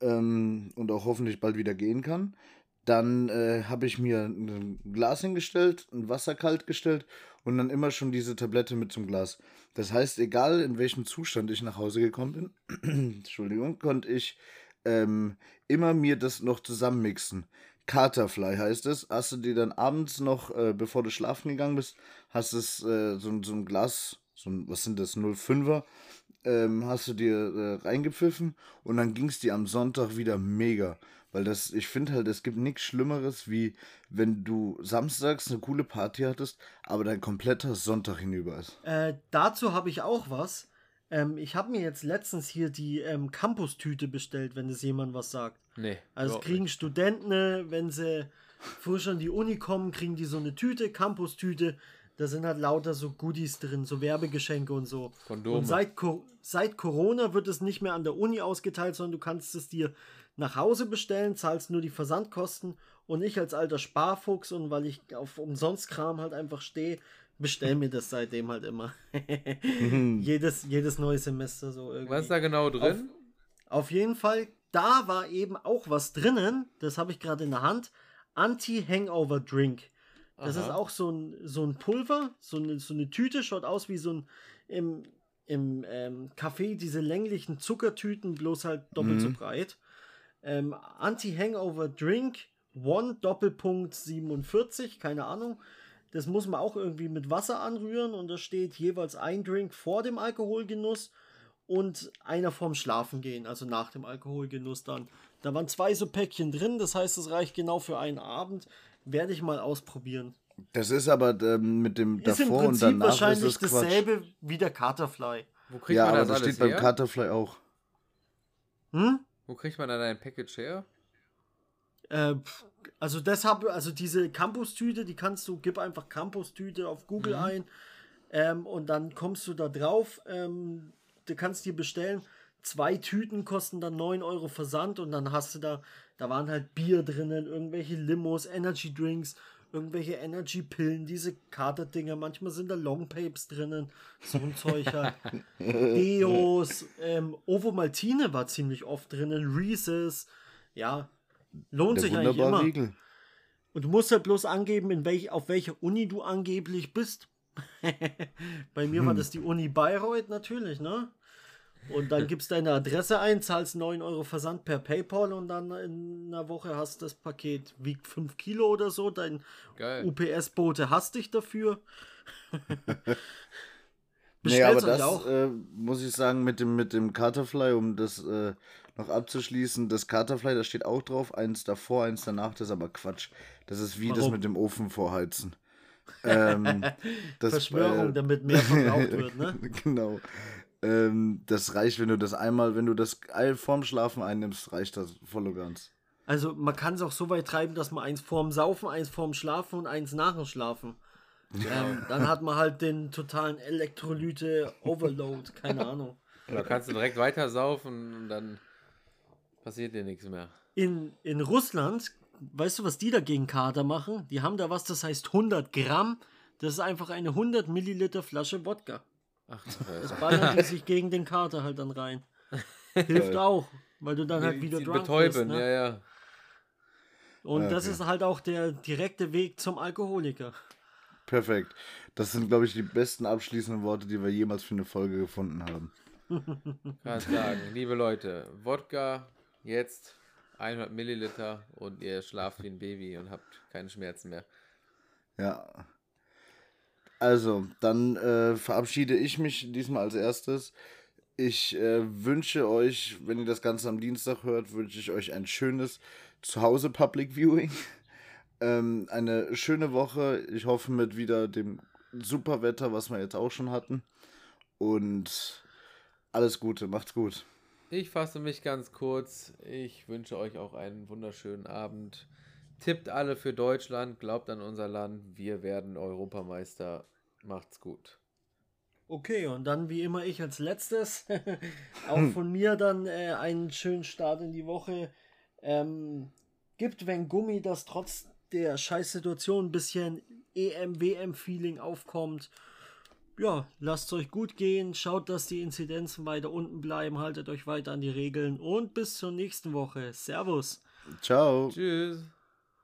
Speaker 3: ähm, und auch hoffentlich bald wieder gehen kann, dann äh, habe ich mir ein Glas hingestellt, ein Wasser kalt gestellt und dann immer schon diese Tablette mit zum Glas. Das heißt, egal in welchem Zustand ich nach Hause gekommen bin, Entschuldigung, konnte ich ähm, immer mir das noch zusammenmixen. Katerfly heißt es. Hast du dir dann abends noch, äh, bevor du schlafen gegangen bist, hast es äh, so, so ein Glas, so ein, was sind das, 05er, ähm, hast du dir äh, reingepfiffen und dann ging es dir am Sonntag wieder mega. Weil das, ich finde halt, es gibt nichts Schlimmeres, wie wenn du samstags eine coole Party hattest, aber dein kompletter Sonntag hinüber ist.
Speaker 2: Äh, dazu habe ich auch was. Ähm, ich habe mir jetzt letztens hier die ähm, Campus-Tüte bestellt, wenn es jemand was sagt. Nee. Also kriegen nicht. Studenten, wenn sie frisch an die Uni kommen, kriegen die so eine Tüte, Campus-Tüte. Da sind halt lauter so Goodies drin, so Werbegeschenke und so. Kondome. Und seit, seit Corona wird es nicht mehr an der Uni ausgeteilt, sondern du kannst es dir nach Hause bestellen, zahlst nur die Versandkosten und ich als alter Sparfuchs und weil ich auf Umsonstkram halt einfach stehe, bestell mir das seitdem halt immer. jedes, jedes neue Semester so irgendwie.
Speaker 1: Was ist da genau drin?
Speaker 2: Auf, auf jeden Fall, da war eben auch was drinnen, das habe ich gerade in der Hand. Anti-Hangover Drink. Das Aha. ist auch so ein, so ein Pulver, so eine, so eine Tüte, schaut aus wie so ein im, im ähm, Café diese länglichen Zuckertüten, bloß halt doppelt mhm. so breit. Ähm, Anti-Hangover Drink, One Doppelpunkt 47, keine Ahnung. Das muss man auch irgendwie mit Wasser anrühren und da steht jeweils ein Drink vor dem Alkoholgenuss und einer vorm Schlafen gehen, also nach dem Alkoholgenuss dann. Da waren zwei so Päckchen drin, das heißt, es reicht genau für einen Abend. Werde ich mal ausprobieren.
Speaker 3: Das ist aber ähm, mit dem
Speaker 2: ist davor im Prinzip und danach wahrscheinlich ist dasselbe Quatsch. wie der Caterfly.
Speaker 3: Wo kriegt ja, man das aber das steht her? beim Caterfly auch.
Speaker 1: Hm? Wo kriegt man dann ein Package her?
Speaker 2: Äh, also deshalb, also diese Campus-Tüte, die kannst du, gib einfach Campus-Tüte auf Google mhm. ein ähm, und dann kommst du da drauf. Ähm, du kannst dir bestellen. Zwei Tüten kosten dann 9 Euro Versand und dann hast du da da waren halt Bier drinnen, irgendwelche Limos, Energy Drinks, irgendwelche Energy-Pillen, diese Katerdinger, manchmal sind da Longpapes drinnen, so ein Zeug halt. Deos, ähm, Ovo Maltine war ziemlich oft drinnen, Reese's, ja, lohnt Der sich eigentlich immer. Riegel. Und du musst halt bloß angeben, in welch, auf welcher Uni du angeblich bist. Bei mir hm. war das die Uni Bayreuth natürlich, ne? Und dann gibst deine Adresse ein, zahlst 9 Euro Versand per PayPal und dann in einer Woche hast das Paket wiegt 5 Kilo oder so. Dein UPS-Bote hasst dich dafür.
Speaker 3: nee, aber das auch. Äh, muss ich sagen, mit dem, mit dem Carterfly, um das äh, noch abzuschließen, das Carterfly, da steht auch drauf, eins davor, eins danach, das ist aber Quatsch. Das ist wie Warum? das mit dem Ofen vorheizen. ähm,
Speaker 2: das, Verschwörung, äh, damit mehr verbraucht wird, ne?
Speaker 3: genau. Ähm, das reicht, wenn du das einmal, wenn du das vorm Schlafen einnimmst, reicht das voll und ganz.
Speaker 2: Also man kann es auch so weit treiben, dass man eins vorm Saufen, eins vorm Schlafen und eins nach dem Schlafen. Ja. Ähm, dann hat man halt den totalen Elektrolyte-Overload, keine Ahnung.
Speaker 1: Da kannst du direkt weiter saufen und dann passiert dir nichts mehr.
Speaker 2: In, in Russland, weißt du, was die da gegen Kater machen? Die haben da was, das heißt 100 Gramm. Das ist einfach eine 100 Milliliter Flasche Wodka. Ach, das ballern die sich gegen den Kater halt dann rein. Hilft auch, weil du dann halt wieder drunk betäuben, bist. Ne?
Speaker 1: Ja, ja.
Speaker 2: Und okay. das ist halt auch der direkte Weg zum Alkoholiker.
Speaker 3: Perfekt. Das sind, glaube ich, die besten abschließenden Worte, die wir jemals für eine Folge gefunden haben.
Speaker 1: Kann sagen, liebe Leute, Wodka jetzt 100 Milliliter und ihr schlaft wie ein Baby und habt keine Schmerzen mehr.
Speaker 3: Ja, also, dann äh, verabschiede ich mich diesmal als erstes. Ich äh, wünsche euch, wenn ihr das Ganze am Dienstag hört, wünsche ich euch ein schönes Zuhause Public Viewing. ähm, eine schöne Woche. Ich hoffe mit wieder dem super Wetter, was wir jetzt auch schon hatten. Und alles Gute, macht's gut.
Speaker 1: Ich fasse mich ganz kurz. Ich wünsche euch auch einen wunderschönen Abend. Tippt alle für Deutschland, glaubt an unser Land. Wir werden Europameister. Macht's gut.
Speaker 2: Okay, und dann wie immer ich als letztes. auch von mir dann äh, einen schönen Start in die Woche. Ähm, gibt, wenn Gummi das trotz der Scheißsituation ein bisschen EM-WM-Feeling aufkommt. Ja, lasst es euch gut gehen, schaut, dass die Inzidenzen weiter unten bleiben, haltet euch weiter an die Regeln und bis zur nächsten Woche. Servus.
Speaker 3: Ciao.
Speaker 1: Tschüss.